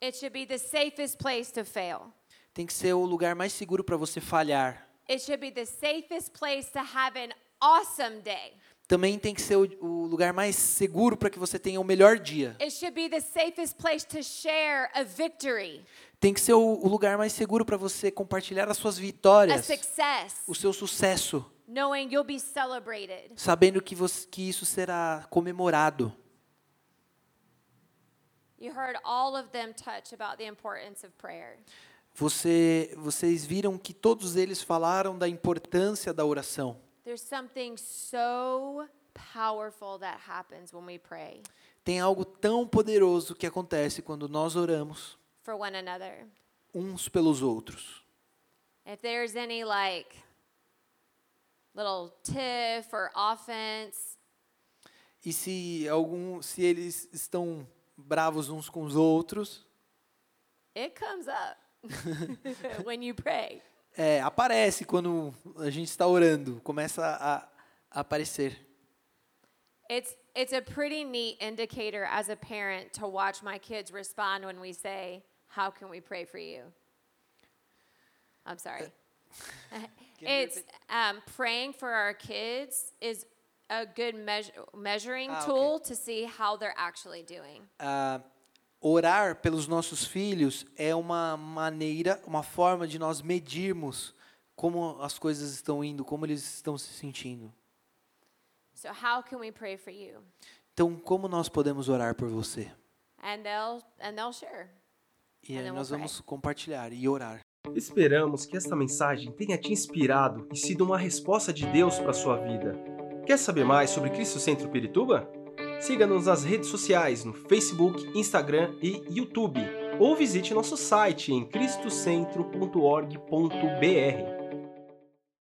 It should be the safest place to fail. Tem que ser o lugar mais seguro para você falhar. It should be the safest place to have an awesome day. Também tem que ser o, o lugar mais seguro para que você tenha o melhor dia. It should be the safest place to share a victory, Tem que ser o, o lugar mais seguro para você compartilhar as suas vitórias, success, o seu sucesso, sabendo que, você, que isso será comemorado. Você, vocês viram que todos eles falaram da importância da oração. Tem algo tão poderoso que acontece quando nós oramos for one another. uns pelos outros. If there's any like little tiff or offense, E se algum, se eles estão bravos uns com os outros, it comes up (laughs) when you pray. é, aparece quando a gente está orando, começa a, a aparecer. It's it's a pretty neat indicator as a parent to watch my kids respond when we say, "How can we pray for you?" I'm sorry. (laughs) it's um, praying for our kids is a good measure, measuring Ah, okay. tool to see how they're actually doing. Ah, orar pelos nossos filhos é uma maneira, uma forma de nós medirmos como as coisas estão indo, como eles estão se sentindo. So how can we pray for you? Então, como nós podemos orar por você? And they'll and they'll share. E aí then nós vamos compartilhar e orar. Esperamos que esta mensagem tenha te inspirado e sido uma resposta de Deus para sua vida. Quer saber mais sobre Cristo Centro Pirituba? Siga-nos nas redes sociais no Facebook, Instagram e YouTube, ou visite nosso site em cristocentro.org.br.